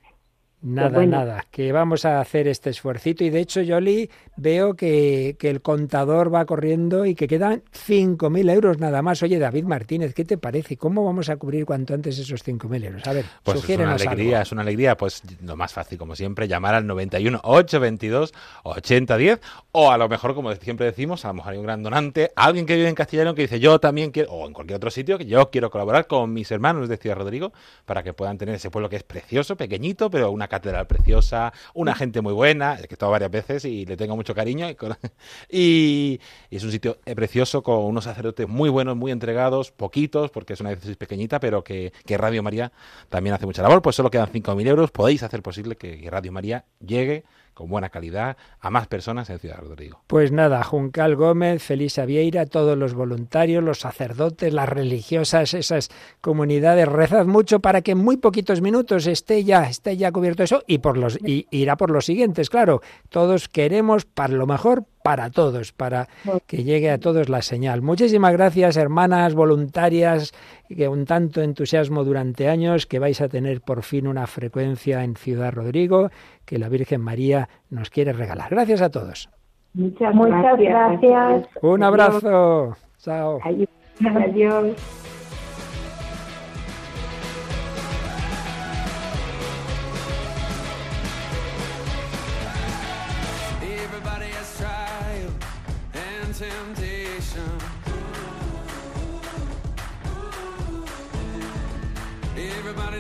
Nada, bueno. nada, que vamos a hacer este esfuercito y de hecho, Yoli, veo que, que el contador va corriendo y que quedan 5.000 euros nada más. Oye, David Martínez, ¿qué te parece? ¿Cómo vamos a cubrir cuanto antes esos 5.000 euros? A ver, Pues es una alegría, algo. es una alegría. Pues lo más fácil, como siempre, llamar al 91 822 8010 o a lo mejor, como siempre decimos, a lo mejor hay un gran donante, alguien que vive en Castellano que dice yo también quiero, o en cualquier otro sitio, que yo quiero colaborar con mis hermanos de Ciudad Rodrigo para que puedan tener ese pueblo que es precioso, pequeñito, pero una catedral preciosa, una gente muy buena, que he estado varias veces y le tengo mucho cariño. Y, con- y- y es un sitio eh, precioso con unos sacerdotes muy buenos, muy entregados, poquitos, porque es una diócesis pequeñita, pero que, que Radio María también hace mucha labor. Pues solo quedan 5.000 euros. Podéis hacer posible que Radio María llegue con buena calidad a más personas en Ciudad Rodrigo. Pues nada, Juncal Gómez, Felisa Vieira, todos los voluntarios, los sacerdotes, las religiosas, esas comunidades, rezad mucho para que en muy poquitos minutos esté ya, esté ya cubierto eso y por los y irá por los siguientes, claro. Todos queremos para lo mejor para todos, para que llegue a todos la señal. Muchísimas gracias, hermanas voluntarias, que un tanto entusiasmo durante años, que vais a tener por fin una frecuencia en Ciudad Rodrigo, que la Virgen María nos quiere regalar. Gracias a todos. Muchas, Muchas gracias. gracias. Un Adiós. abrazo. Chao. Adiós. Adiós.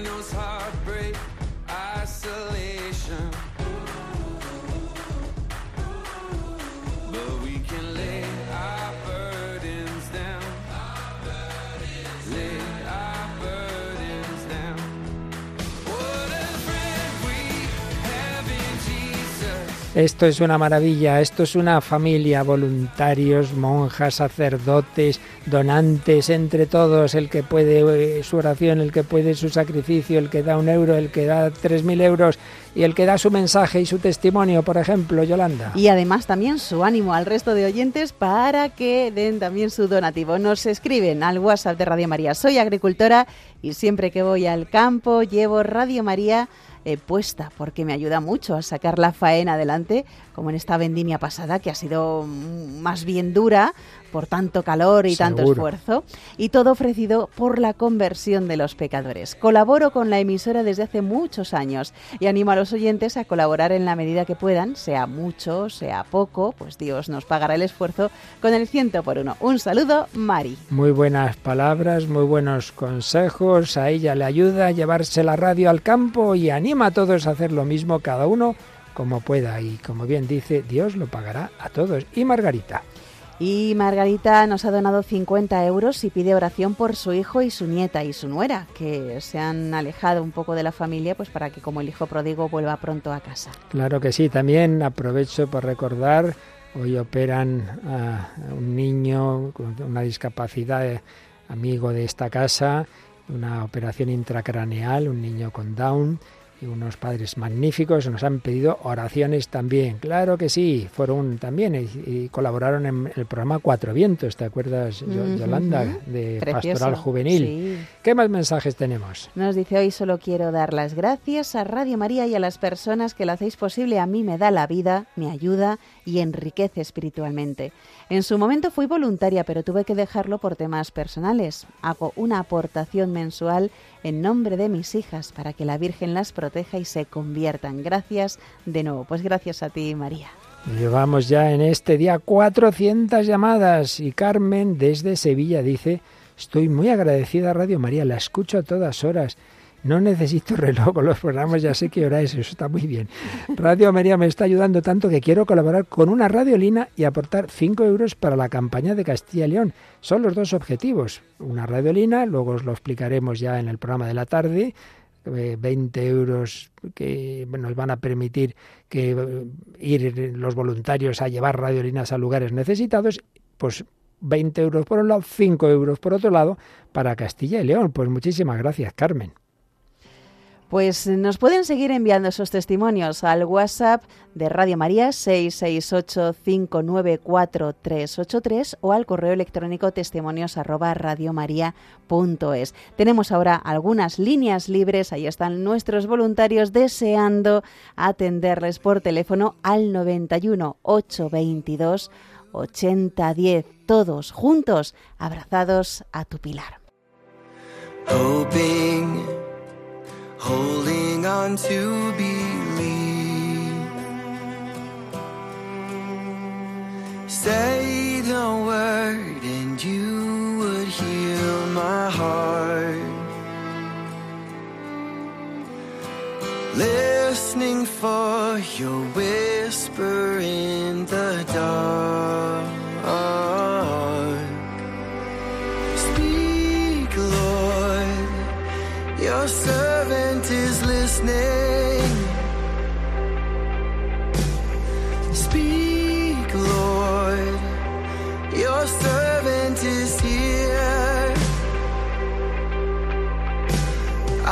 knows how Esto es una maravilla, esto es una familia, voluntarios, monjas, sacerdotes, donantes, entre todos, el que puede eh, su oración, el que puede su sacrificio, el que da un euro, el que da tres mil euros y el que da su mensaje y su testimonio, por ejemplo, Yolanda. Y además también su ánimo al resto de oyentes para que den también su donativo. Nos escriben al WhatsApp de Radio María. Soy agricultora y siempre que voy al campo llevo Radio María eh, puesta porque me ayuda mucho a sacar la faena adelante, como en esta vendimia pasada que ha sido mm, más bien dura por tanto calor y tanto esfuerzo. Y todo ofrecido por la conversión de los pecadores. Colaboro con la emisora desde hace muchos años y animo a los oyentes a colaborar en la medida que puedan, sea mucho, sea poco, pues Dios nos pagará el esfuerzo con el ciento por uno. Un saludo, Mari. Muy buenas palabras, muy buenos consejos. A ella le ayuda a llevarse la radio al campo y anima a todos a hacer lo mismo, cada uno como pueda. Y como bien dice, Dios lo pagará a todos. Y Margarita. Y Margarita nos ha donado 50 euros y pide oración por su hijo y su nieta y su nuera, que se han alejado un poco de la familia, pues para que como el hijo pródigo vuelva pronto a casa. Claro que sí, también aprovecho por recordar, hoy operan a un niño con una discapacidad, eh, amigo de esta casa, una operación intracraneal, un niño con Down y unos padres magníficos nos han pedido oraciones también. Claro que sí, fueron también y, y colaboraron en el programa Cuatro Vientos, ¿te acuerdas. Yolanda, de Precioso. Pastoral Juvenil? Sí. ¿Qué más mensajes tenemos? Nos dice hoy solo quiero dar las gracias a Radio María y a las personas que lo hacéis posible. A mí me da la vida, me ayuda y enriquece espiritualmente. En su momento fui voluntaria, pero tuve que dejarlo por temas personales. Hago una aportación mensual en nombre de mis hijas para que la Virgen las proteja y se conviertan. Gracias de nuevo. Pues gracias a ti, María. Llevamos ya en este día 400 llamadas y Carmen desde Sevilla dice, estoy muy agradecida a Radio María, la escucho a todas horas No necesito reloj con los programas, ya sé qué hora es, eso está muy bien. Radio María me está ayudando tanto que quiero colaborar con una radiolina y aportar 5 euros para la campaña de Castilla y León. Son los dos objetivos. Una radiolina, luego os lo explicaremos ya en el programa de la tarde, eh, 20 euros que nos van a permitir que eh, ir los voluntarios a llevar radiolinas a lugares necesitados, pues 20 euros por un lado, 5 euros por otro lado para Castilla y León. Pues muchísimas gracias, Carmen. Pues nos pueden seguir enviando esos testimonios al WhatsApp de Radio María 668-594-383 o al correo electrónico testimonios arroba radiomaria.es. Tenemos ahora algunas líneas libres, ahí están nuestros voluntarios deseando atenderles por teléfono al 91 822 8010, todos juntos, abrazados a tu pilar. Holding on to believe. Say the word and you would heal my heart. Listening for your whisper in the dark. Speak,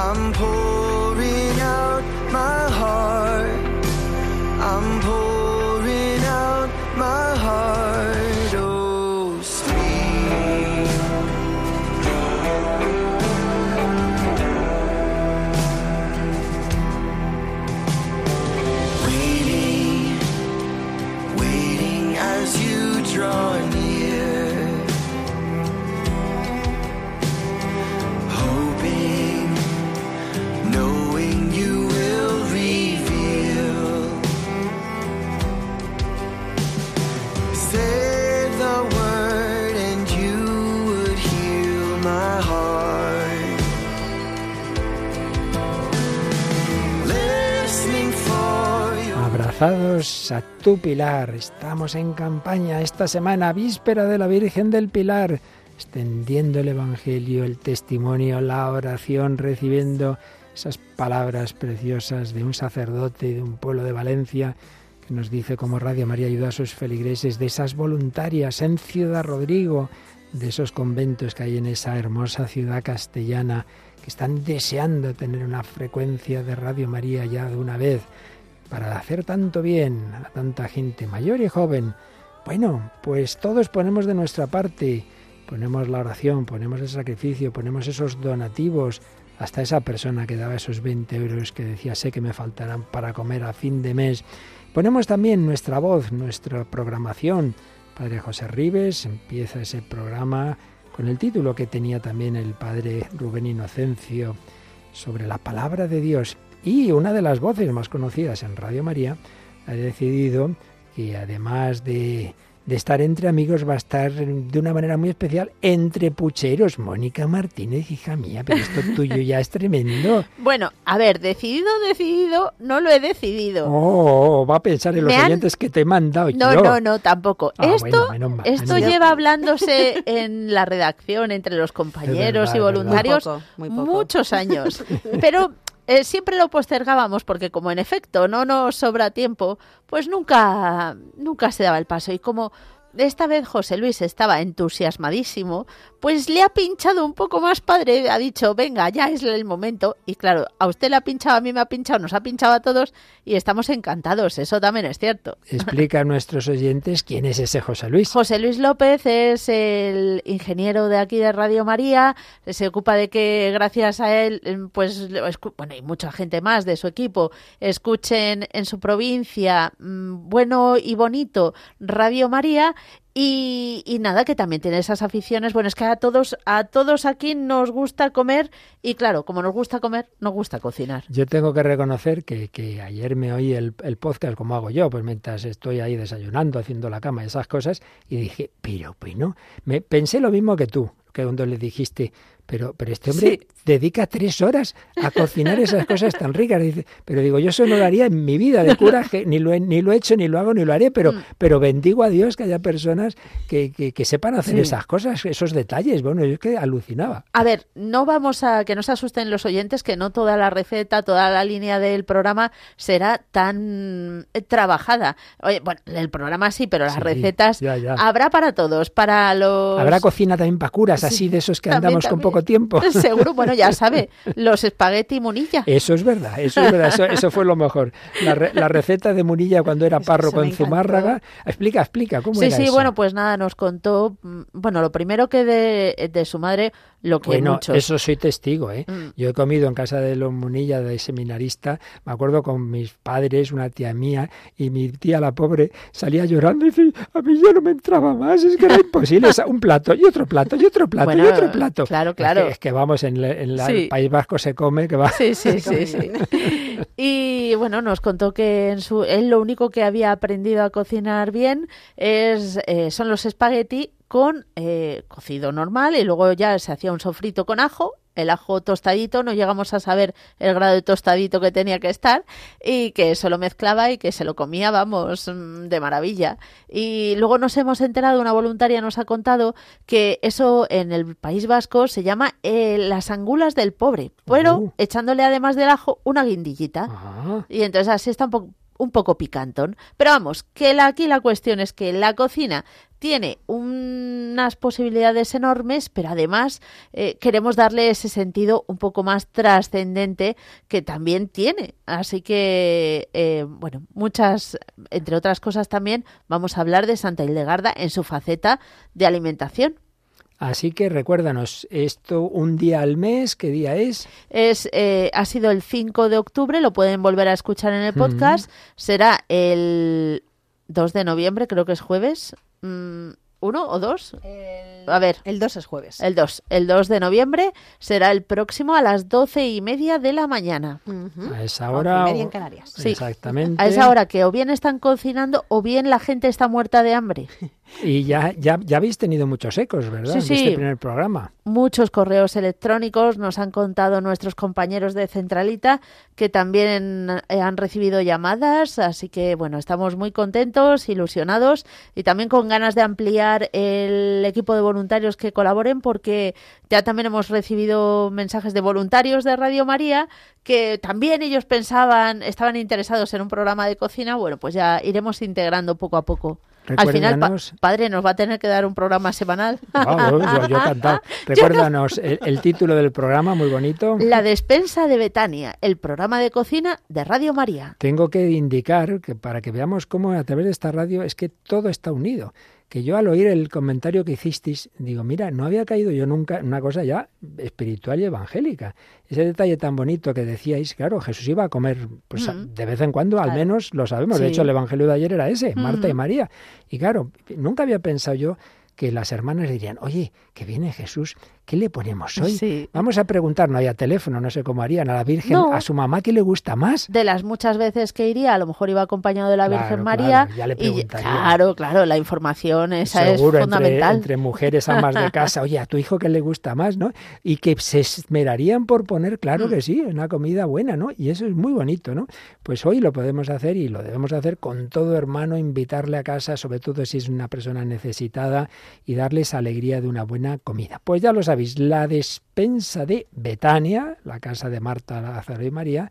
I'm poor. Abrazados a tu Pilar. Estamos en campaña esta semana, víspera de la Virgen del Pilar, extendiendo el Evangelio, el testimonio, la oración, recibiendo esas palabras preciosas de un sacerdote de un pueblo de Valencia que nos dice cómo Radio María ayuda a sus feligreses, de esas voluntarias en Ciudad Rodrigo, de esos conventos que hay en esa hermosa ciudad castellana que están deseando tener una frecuencia de Radio María ya de una vez para hacer tanto bien a tanta gente mayor y joven. Bueno, pues todos ponemos de nuestra parte, ponemos la oración, ponemos el sacrificio, ponemos esos donativos, hasta esa persona que daba esos 20 euros que decía sé que me faltarán para comer a fin de mes. Ponemos también nuestra voz, nuestra programación. Padre José Ribes empieza ese programa con el título que tenía también el padre Rubén Inocencio sobre la palabra de Dios. Y una de las voces más conocidas en Radio María ha decidido que además de, de estar entre amigos va a estar de una manera muy especial entre pucheros. Mónica Martínez, hija mía, pero esto tuyo ya es tremendo. Bueno, a ver, decidido, decidido, no lo he decidido. Oh, va a pensar en los han- oyentes que te he mandado No, yo. no, no, tampoco. Ah, esto bueno, menos mal, esto lleva hablándose en la redacción entre los compañeros verdad, y voluntarios Muy poco, muy poco. muchos años. Pero eh, siempre lo postergábamos porque como en efecto no nos sobra tiempo, pues nunca, nunca se daba el paso. Y como esta vez José Luis estaba entusiasmadísimo, pues le ha pinchado un poco más padre, ha dicho, venga, ya es el momento. Y claro, a usted le ha pinchado, a mí me ha pinchado, nos ha pinchado a todos y estamos encantados, eso también es cierto. Explica a nuestros oyentes quién es ese José Luis. José Luis López es el ingeniero de aquí de Radio María, se ocupa de que gracias a él, pues, bueno, y mucha gente más de su equipo, escuchen en su provincia mm, bueno y bonito Radio María y, nada, que también tiene esas aficiones. Bueno, es que a todos, a todos aquí nos gusta comer y claro, como nos gusta comer, nos gusta cocinar. Yo tengo que reconocer que, ayer me oí el, el podcast como hago yo, pues mientras estoy ahí desayunando, haciendo la cama y esas cosas, y dije, pero bueno, me pensé lo mismo que tú, que cuando le dijiste, pero, pero este hombre dedica tres horas a cocinar esas cosas tan ricas. Dice, pero digo, yo eso no lo haría en mi vida de cura, ni lo he, ni lo he hecho, ni lo hago, ni lo haré, pero, Mm. pero bendigo a Dios que haya personas que, que, que sepan hacer Sí. esas cosas, esos detalles. Bueno, yo es que alucinaba. A ver, no vamos a que no se asusten los oyentes que no toda la receta, toda la línea del programa será tan eh, trabajada. Oye, bueno, el programa sí, pero las Sí, recetas ya, ya. habrá para todos, para los Habrá cocina también para curas, Sí, así de esos que también, andamos con también. Poco tiempo. Seguro, bueno, ya sabe, los espagueti munilla. Eso es verdad, eso es verdad, eso, eso fue lo mejor. La, re- la receta de Munilla cuando era párroco en. Zumárraga. Explica, explica, ¿cómo Sí, era sí, eso? bueno, pues nada, nos contó, mm, bueno, lo primero que de, de su madre, lo que Bueno, muchos. eso soy testigo, ¿eh? Mm. Yo he comido en casa de los Munilla, de seminarista, me acuerdo con mis padres, una tía mía, y mi tía, la pobre, salía llorando y decía, a mí ya no me entraba más, es que era imposible, un plato, y otro plato, y otro plato, Bueno, y otro plato. claro, Es que- claro. Es que, vamos, en, en la- Sí. el País Vasco se come, que va... Sí, sí, sí, sí. Y bueno, nos contó que en su, él lo único que había aprendido a cocinar bien es eh, son los espagueti con eh, cocido normal y luego ya se hacía un sofrito con ajo, el ajo tostadito, no llegamos a saber el grado de tostadito que tenía que estar y que eso lo mezclaba y que se lo comía, vamos, mm, de maravilla. Y luego nos hemos enterado, una voluntaria nos ha contado que eso en el País Vasco se llama eh, las angulas del pobre, pero Uh. echándole además del ajo una guindillita. Y entonces así está un, po- un poco picantón. Pero vamos, que aquí la cuestión es que la cocina tiene unas posibilidades enormes, pero además eh, queremos darle ese sentido un poco más trascendente que también tiene. Así que, eh, bueno, muchas, entre otras cosas también, vamos a hablar de Santa Hildegarda en su faceta de alimentación. Así que recuérdanos, esto un día al mes, ¿qué día es? Es, eh, ha sido el 5 de octubre, lo pueden volver a escuchar en el podcast. Será el 2 de noviembre, creo que es jueves. Mm, ¿Uno o dos? A ver, El 2 es jueves. el 2. El 2 de noviembre será el próximo a las doce y media de la mañana. A esa hora. y media en Canarias. Sí. Exactamente. A esa hora que o bien están cocinando o bien la gente está muerta de hambre. Y ya, ya, ya habéis tenido muchos ecos, ¿verdad? Sí, En sí. este primer programa. muchos correos electrónicos, nos han contado nuestros compañeros de Centralita que también han recibido llamadas, así que bueno, estamos muy contentos, ilusionados y también con ganas de ampliar el equipo de voluntarios que colaboren porque ya también hemos recibido mensajes de voluntarios de Radio María que también ellos pensaban, estaban interesados en un programa de cocina, bueno, pues ya iremos integrando poco a poco. Al final, pa- padre, nos va a tener que dar un programa semanal. Yo, yo encantado. Recuérdanos el, el título del programa, muy bonito. La despensa de Betania, el programa de cocina de Radio María. Tengo que indicar que para que veamos cómo a través de esta radio es que todo está unido. Que yo al oír el comentario que hicisteis, digo, mira, no había caído yo nunca en una cosa ya espiritual y evangélica. Ese detalle tan bonito que decíais, claro, Jesús iba a comer pues, Mm. de vez en cuando, al menos lo sabemos. De hecho, el evangelio de ayer era ese, Marta y. María. Y claro, nunca había pensado yo que las hermanas dirían, oye, que viene Jesús, ¿qué le ponemos hoy? Sí. Vamos a preguntar, no había teléfono, no sé cómo harían, a la Virgen, No. a su mamá, ¿qué le gusta más? De las muchas veces que iría, a lo mejor iba acompañado de la Claro, Virgen claro, María. ya le y preguntaría. claro, claro, la información esa Seguro es entre, fundamental. entre mujeres amas de casa, oye, a tu hijo que le gusta más, ¿no? Y que se esmerarían por poner, claro Mm. que sí, una comida buena, ¿no? Y eso es muy bonito, ¿no? Pues hoy lo podemos hacer y lo debemos hacer con todo hermano, invitarle a casa, sobre todo si es una persona necesitada, y darles alegría de una buena comida. Pues ya lo sabéis, la despensa de Betania, la casa de Marta, Lázaro y María,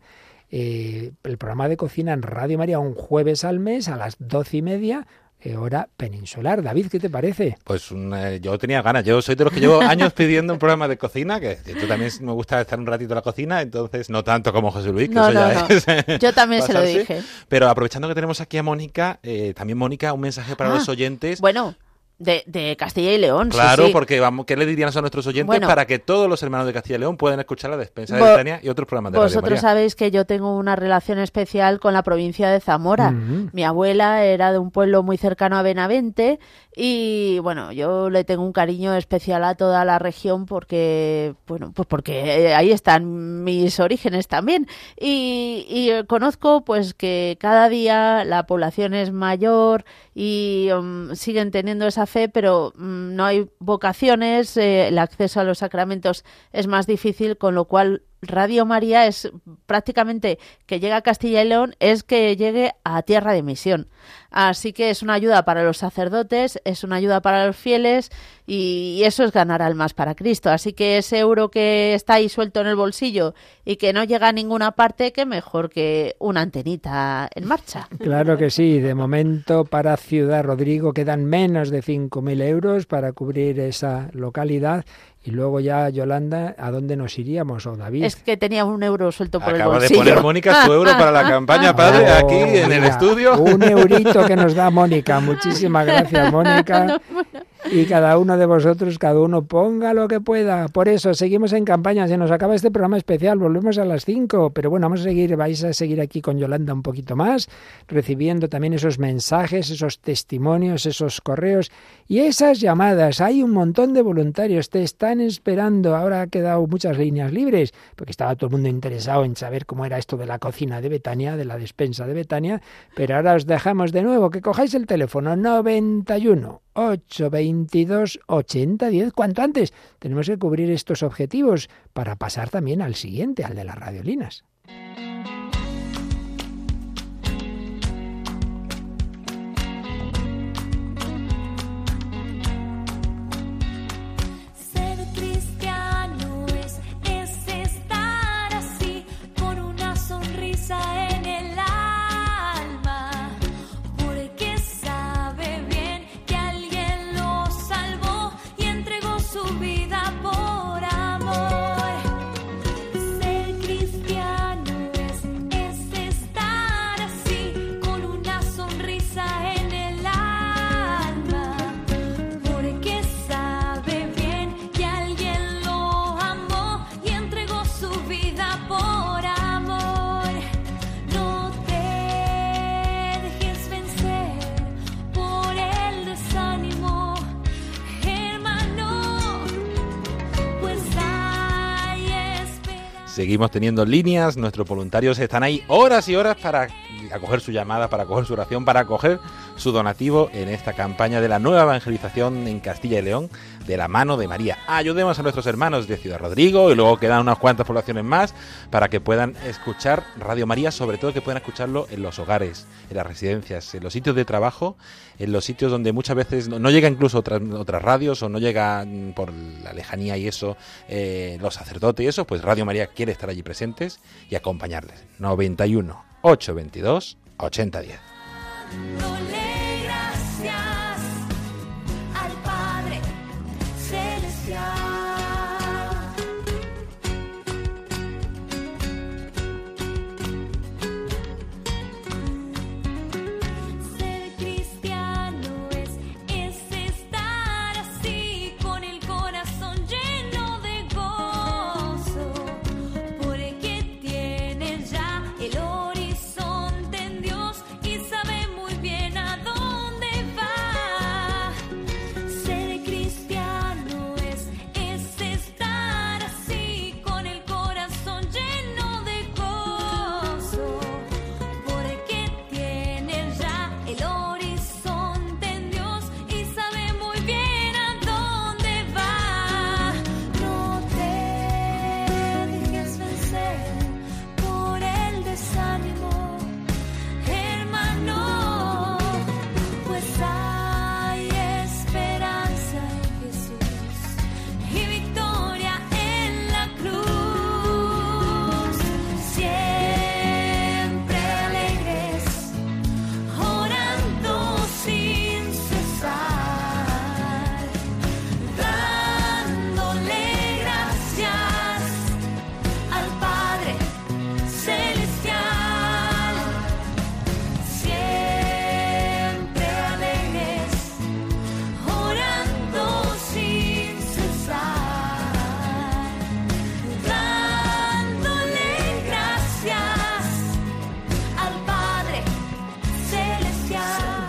eh, el programa de cocina en Radio María un jueves al mes a las doce y media, eh, hora peninsular. David, ¿qué te parece? Pues un, eh, yo tenía ganas. Yo soy de los que llevo años pidiendo un programa de cocina, que yo también me gusta estar un ratito en la cocina, entonces no tanto como José Luis, que No, eso no, ya no. es. Yo también se lo dije. Pero aprovechando que tenemos aquí a Mónica, eh, también Mónica, un mensaje para Ah, los oyentes. Bueno, de, de Castilla y León, sí, Claro, sí. porque vamos, ¿qué le dirían a nuestros oyentes Bueno. para que todos los hermanos de Castilla y León puedan escuchar la despensa de Betania y otros programas de Radio Vosotros María? sabéis que yo tengo una relación especial con la provincia de Zamora. Mm. Mi abuela era de un pueblo muy cercano a Benavente y bueno, yo le tengo un cariño especial a toda la región porque bueno, pues porque eh, ahí están mis orígenes también y, y, conozco pues que cada día la población es mayor y um, siguen teniendo esa fe, pero mm, no hay vocaciones, eh, el acceso a los sacramentos es más difícil, con lo cual Radio María es prácticamente que llegue a Castilla y León, es que llegue a tierra de misión. Así que es una ayuda para los sacerdotes, es una ayuda para los fieles y eso es ganar almas para Cristo. Así que ese euro que está ahí suelto en el bolsillo y que no llega a ninguna parte, que mejor que una antenita en marcha. Claro que sí. De momento para Ciudad Rodrigo quedan menos de 5.000 euros para cubrir esa localidad y luego ya, Yolanda, ¿a dónde nos iríamos? ¿O David? Es que tenía un euro suelto por Acaba el bolsillo. de poner Mónica su euro para la campaña, padre, Oh, aquí en el mira, estudio. Un eurito que nos da Mónica. Muchísimas gracias, Mónica. Y cada uno de vosotros, cada uno ponga lo que pueda. Por eso, seguimos en campaña. Se nos acaba este programa especial. Volvemos a las 5. Pero bueno, vamos a seguir, vais a seguir aquí con Yolanda un poquito más, recibiendo también esos mensajes, esos testimonios, esos correos y esas llamadas. Hay un montón de voluntarios. Te están esperando. Ahora ha quedado muchas líneas libres, porque estaba todo el mundo interesado en saber cómo era esto de la cocina de Betania, de la despensa de Betania. Pero ahora os dejamos de nuevo que cojáis el teléfono 91 822 8010. Cuanto antes tenemos que cubrir estos objetivos para pasar también al siguiente, al de las radiolinas. Ser cristiano es, es estar así, con una sonrisa Seguimos teniendo líneas, nuestros voluntarios están ahí horas y horas para acoger su llamada, para acoger su oración, para acoger su donativo en esta campaña de la nueva evangelización en Castilla y León de la mano de María. Ayudemos a nuestros hermanos de Ciudad Rodrigo y luego quedan unas cuantas poblaciones más para que puedan escuchar Radio María, sobre todo que puedan escucharlo en los hogares, en las residencias, en los sitios de trabajo, en los sitios donde muchas veces no, llega incluso otras, otras radios o no llega mm, por la lejanía y eso, eh, los sacerdotes y eso, pues Radio María quiere estar allí presentes y acompañarles. 91 822 8010.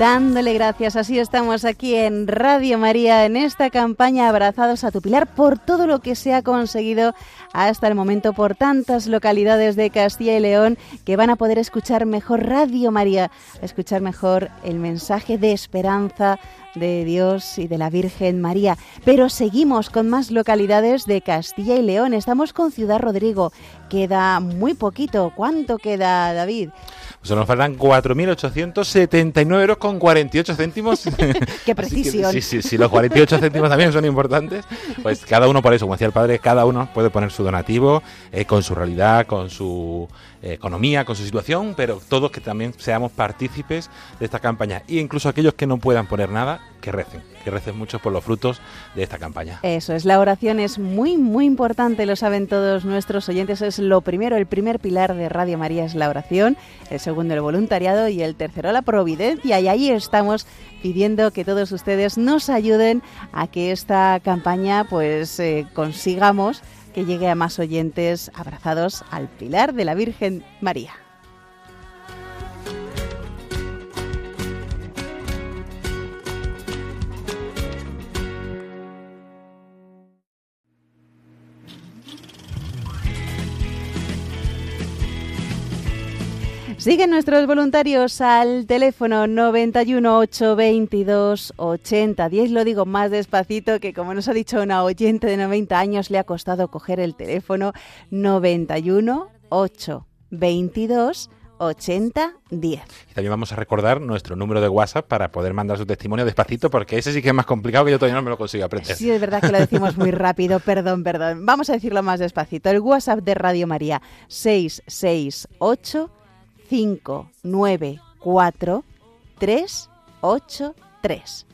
Dándole gracias. Así estamos aquí en Radio María, en esta campaña Abrazados a tu Pilar, por todo lo que se ha conseguido hasta el momento por tantas localidades de Castilla y León que van a poder escuchar mejor Radio María, escuchar mejor el mensaje de esperanza de Dios y de la Virgen María. Pero seguimos con más localidades de Castilla y León. Estamos con Ciudad Rodrigo. Queda muy poquito. ¿Cuánto queda, David? Pues nos faltan 4.879 euros con 48 céntimos. Qué precisión. sí, sí, sí, los 48 céntimos también son importantes. Pues cada uno, por eso, como decía el padre, cada uno puede poner su donativo eh, con su realidad, con su economía, con su situación, pero todos que también seamos partícipes de esta campaña. E incluso aquellos que no puedan poner nada, que recen, que recen mucho por los frutos de esta campaña. Eso es, la oración es muy, muy importante, lo saben todos nuestros oyentes. Es lo primero, el primer pilar de Radio María es la oración, el segundo el voluntariado y el tercero la providencia. Y ahí estamos pidiendo que todos ustedes nos ayuden a que esta campaña pues eh, consigamos que llegue a más oyentes abrazados al pilar de la Virgen María. Siguen nuestros voluntarios al teléfono 91 822 8010. Lo digo más despacito que como nos ha dicho una oyente de 90 años le ha costado coger el teléfono 91 822 8010. Y también vamos a recordar nuestro número de WhatsApp para poder mandar su testimonio despacito, porque ese sí que es más complicado que yo todavía no me lo consigo aprender. Sí, es verdad que lo decimos muy rápido, perdón, perdón. Vamos a decirlo más despacito. El WhatsApp de Radio María 668 594 383.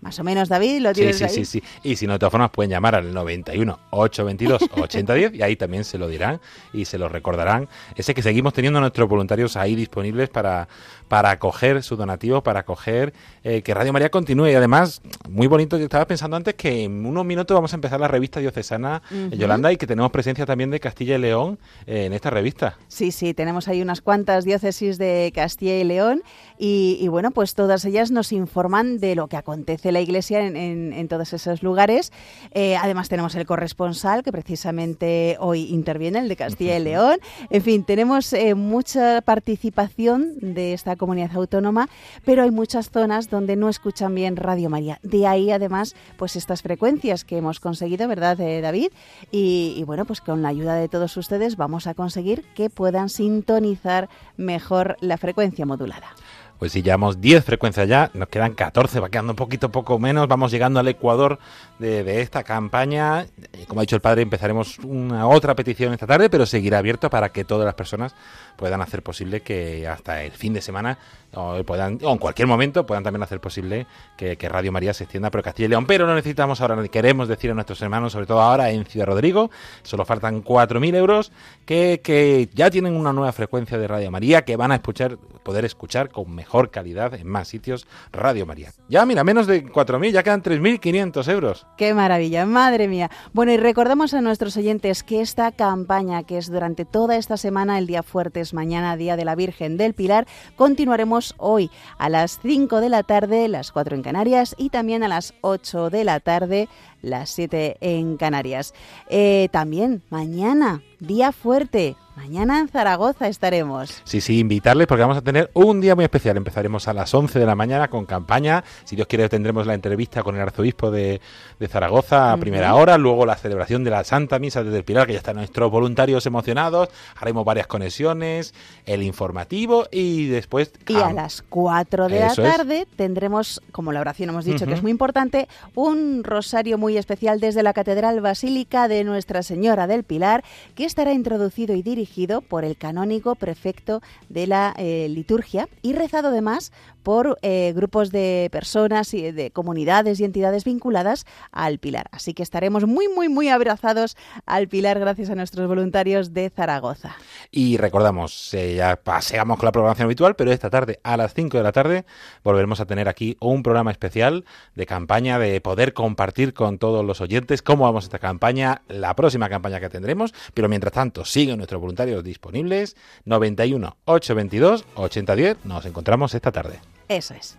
Más o menos, David, lo Sí, tienes sí, ahí. sí, sí. Y si no, de todas formas, pueden llamar al 91 822 8010 y ahí también se lo dirán y se lo recordarán. Ese que seguimos teniendo nuestros voluntarios ahí disponibles para, para acoger su donativo, para acoger eh, que Radio María continúe. Y además, muy bonito, yo estaba pensando antes que en unos minutos vamos a empezar la revista diocesana eh. Yolanda y que tenemos presencia también de Castilla y León eh, en esta revista. Sí, sí, tenemos ahí unas cuantas diócesis de Castilla y León y, y, bueno, pues todas ellas nos informan de lo que acontece en la Iglesia en, en- en todos esos lugares. Eh, además tenemos el corresponsal que precisamente hoy interviene, el de Castilla y León. En fin, tenemos mucha participación de esta comunidad autónoma, pero hay muchas zonas donde no escuchan bien Radio María. De ahí además, pues estas frecuencias que hemos conseguido, ¿verdad, eh, David? Y, y bueno, pues con la ayuda de todos ustedes vamos a conseguir que puedan sintonizar mejor la frecuencia modulada. Pues si llevamos 10 frecuencias ya, nos quedan 14, va quedando un poquito poco menos, vamos llegando al Ecuador de, de esta campaña. Eh, Como ha dicho el padre, empezaremos una otra petición esta tarde, pero seguirá abierto para que todas las personas puedan hacer posible que hasta el fin de semana o, puedan, en cualquier momento puedan también hacer posible que, Radio María se extienda por Castilla y León. Pero no necesitamos ahora, queremos decir a nuestros hermanos, sobre todo ahora en Ciudad Rodrigo, solo faltan 4.000 euros, que, que ya tienen una nueva frecuencia de Radio María, que van a escuchar, poder escuchar con mejor calidad en más sitios Radio María. Ya, mira, menos de 4.000, ya quedan 3.500 euros. ¡Qué maravilla! ¡Madre mía! Bueno, y recordamos a nuestros oyentes que esta campaña, que es durante toda esta semana, el día fuertes, mañana, Día de la Virgen del Pilar, continuaremos hoy a las 5 de la tarde, las 4 en Canarias, y también a las 8 de la tarde, las 7 en Canarias. Eh, también mañana, día fuerte. Mañana en Zaragoza estaremos. Sí, sí, invitarles porque vamos a tener un día muy especial. Empezaremos a las 11 de la mañana con campaña. Si Dios quiere, tendremos la entrevista con el arzobispo de, de Zaragoza a primera hora. Luego la celebración de la Santa Misa desde el Pilar, que ya están nuestros voluntarios emocionados. Haremos varias conexiones, el informativo y después. Y a las 4 de la es. tarde tendremos, como la oración hemos dicho que es muy importante, un rosario muy especial desde la Catedral Basílica de Nuestra Señora del Pilar, que estará introducido y dirigido por el canónigo prefecto de la eh, liturgia y rezado además por eh, grupos de personas y de comunidades y entidades vinculadas al Pilar. Así que estaremos muy, muy, muy abrazados al Pilar gracias a nuestros voluntarios de Zaragoza. Y recordamos, eh, ya paseamos con la programación habitual, pero esta tarde, a las 5 de la tarde, volveremos a tener aquí un programa especial de campaña, de poder compartir con todos los oyentes cómo vamos esta campaña, la próxima campaña que tendremos. Pero mientras tanto, siguen nuestros voluntarios disponibles. 91 822 8010. Nos encontramos esta tarde. Eso es.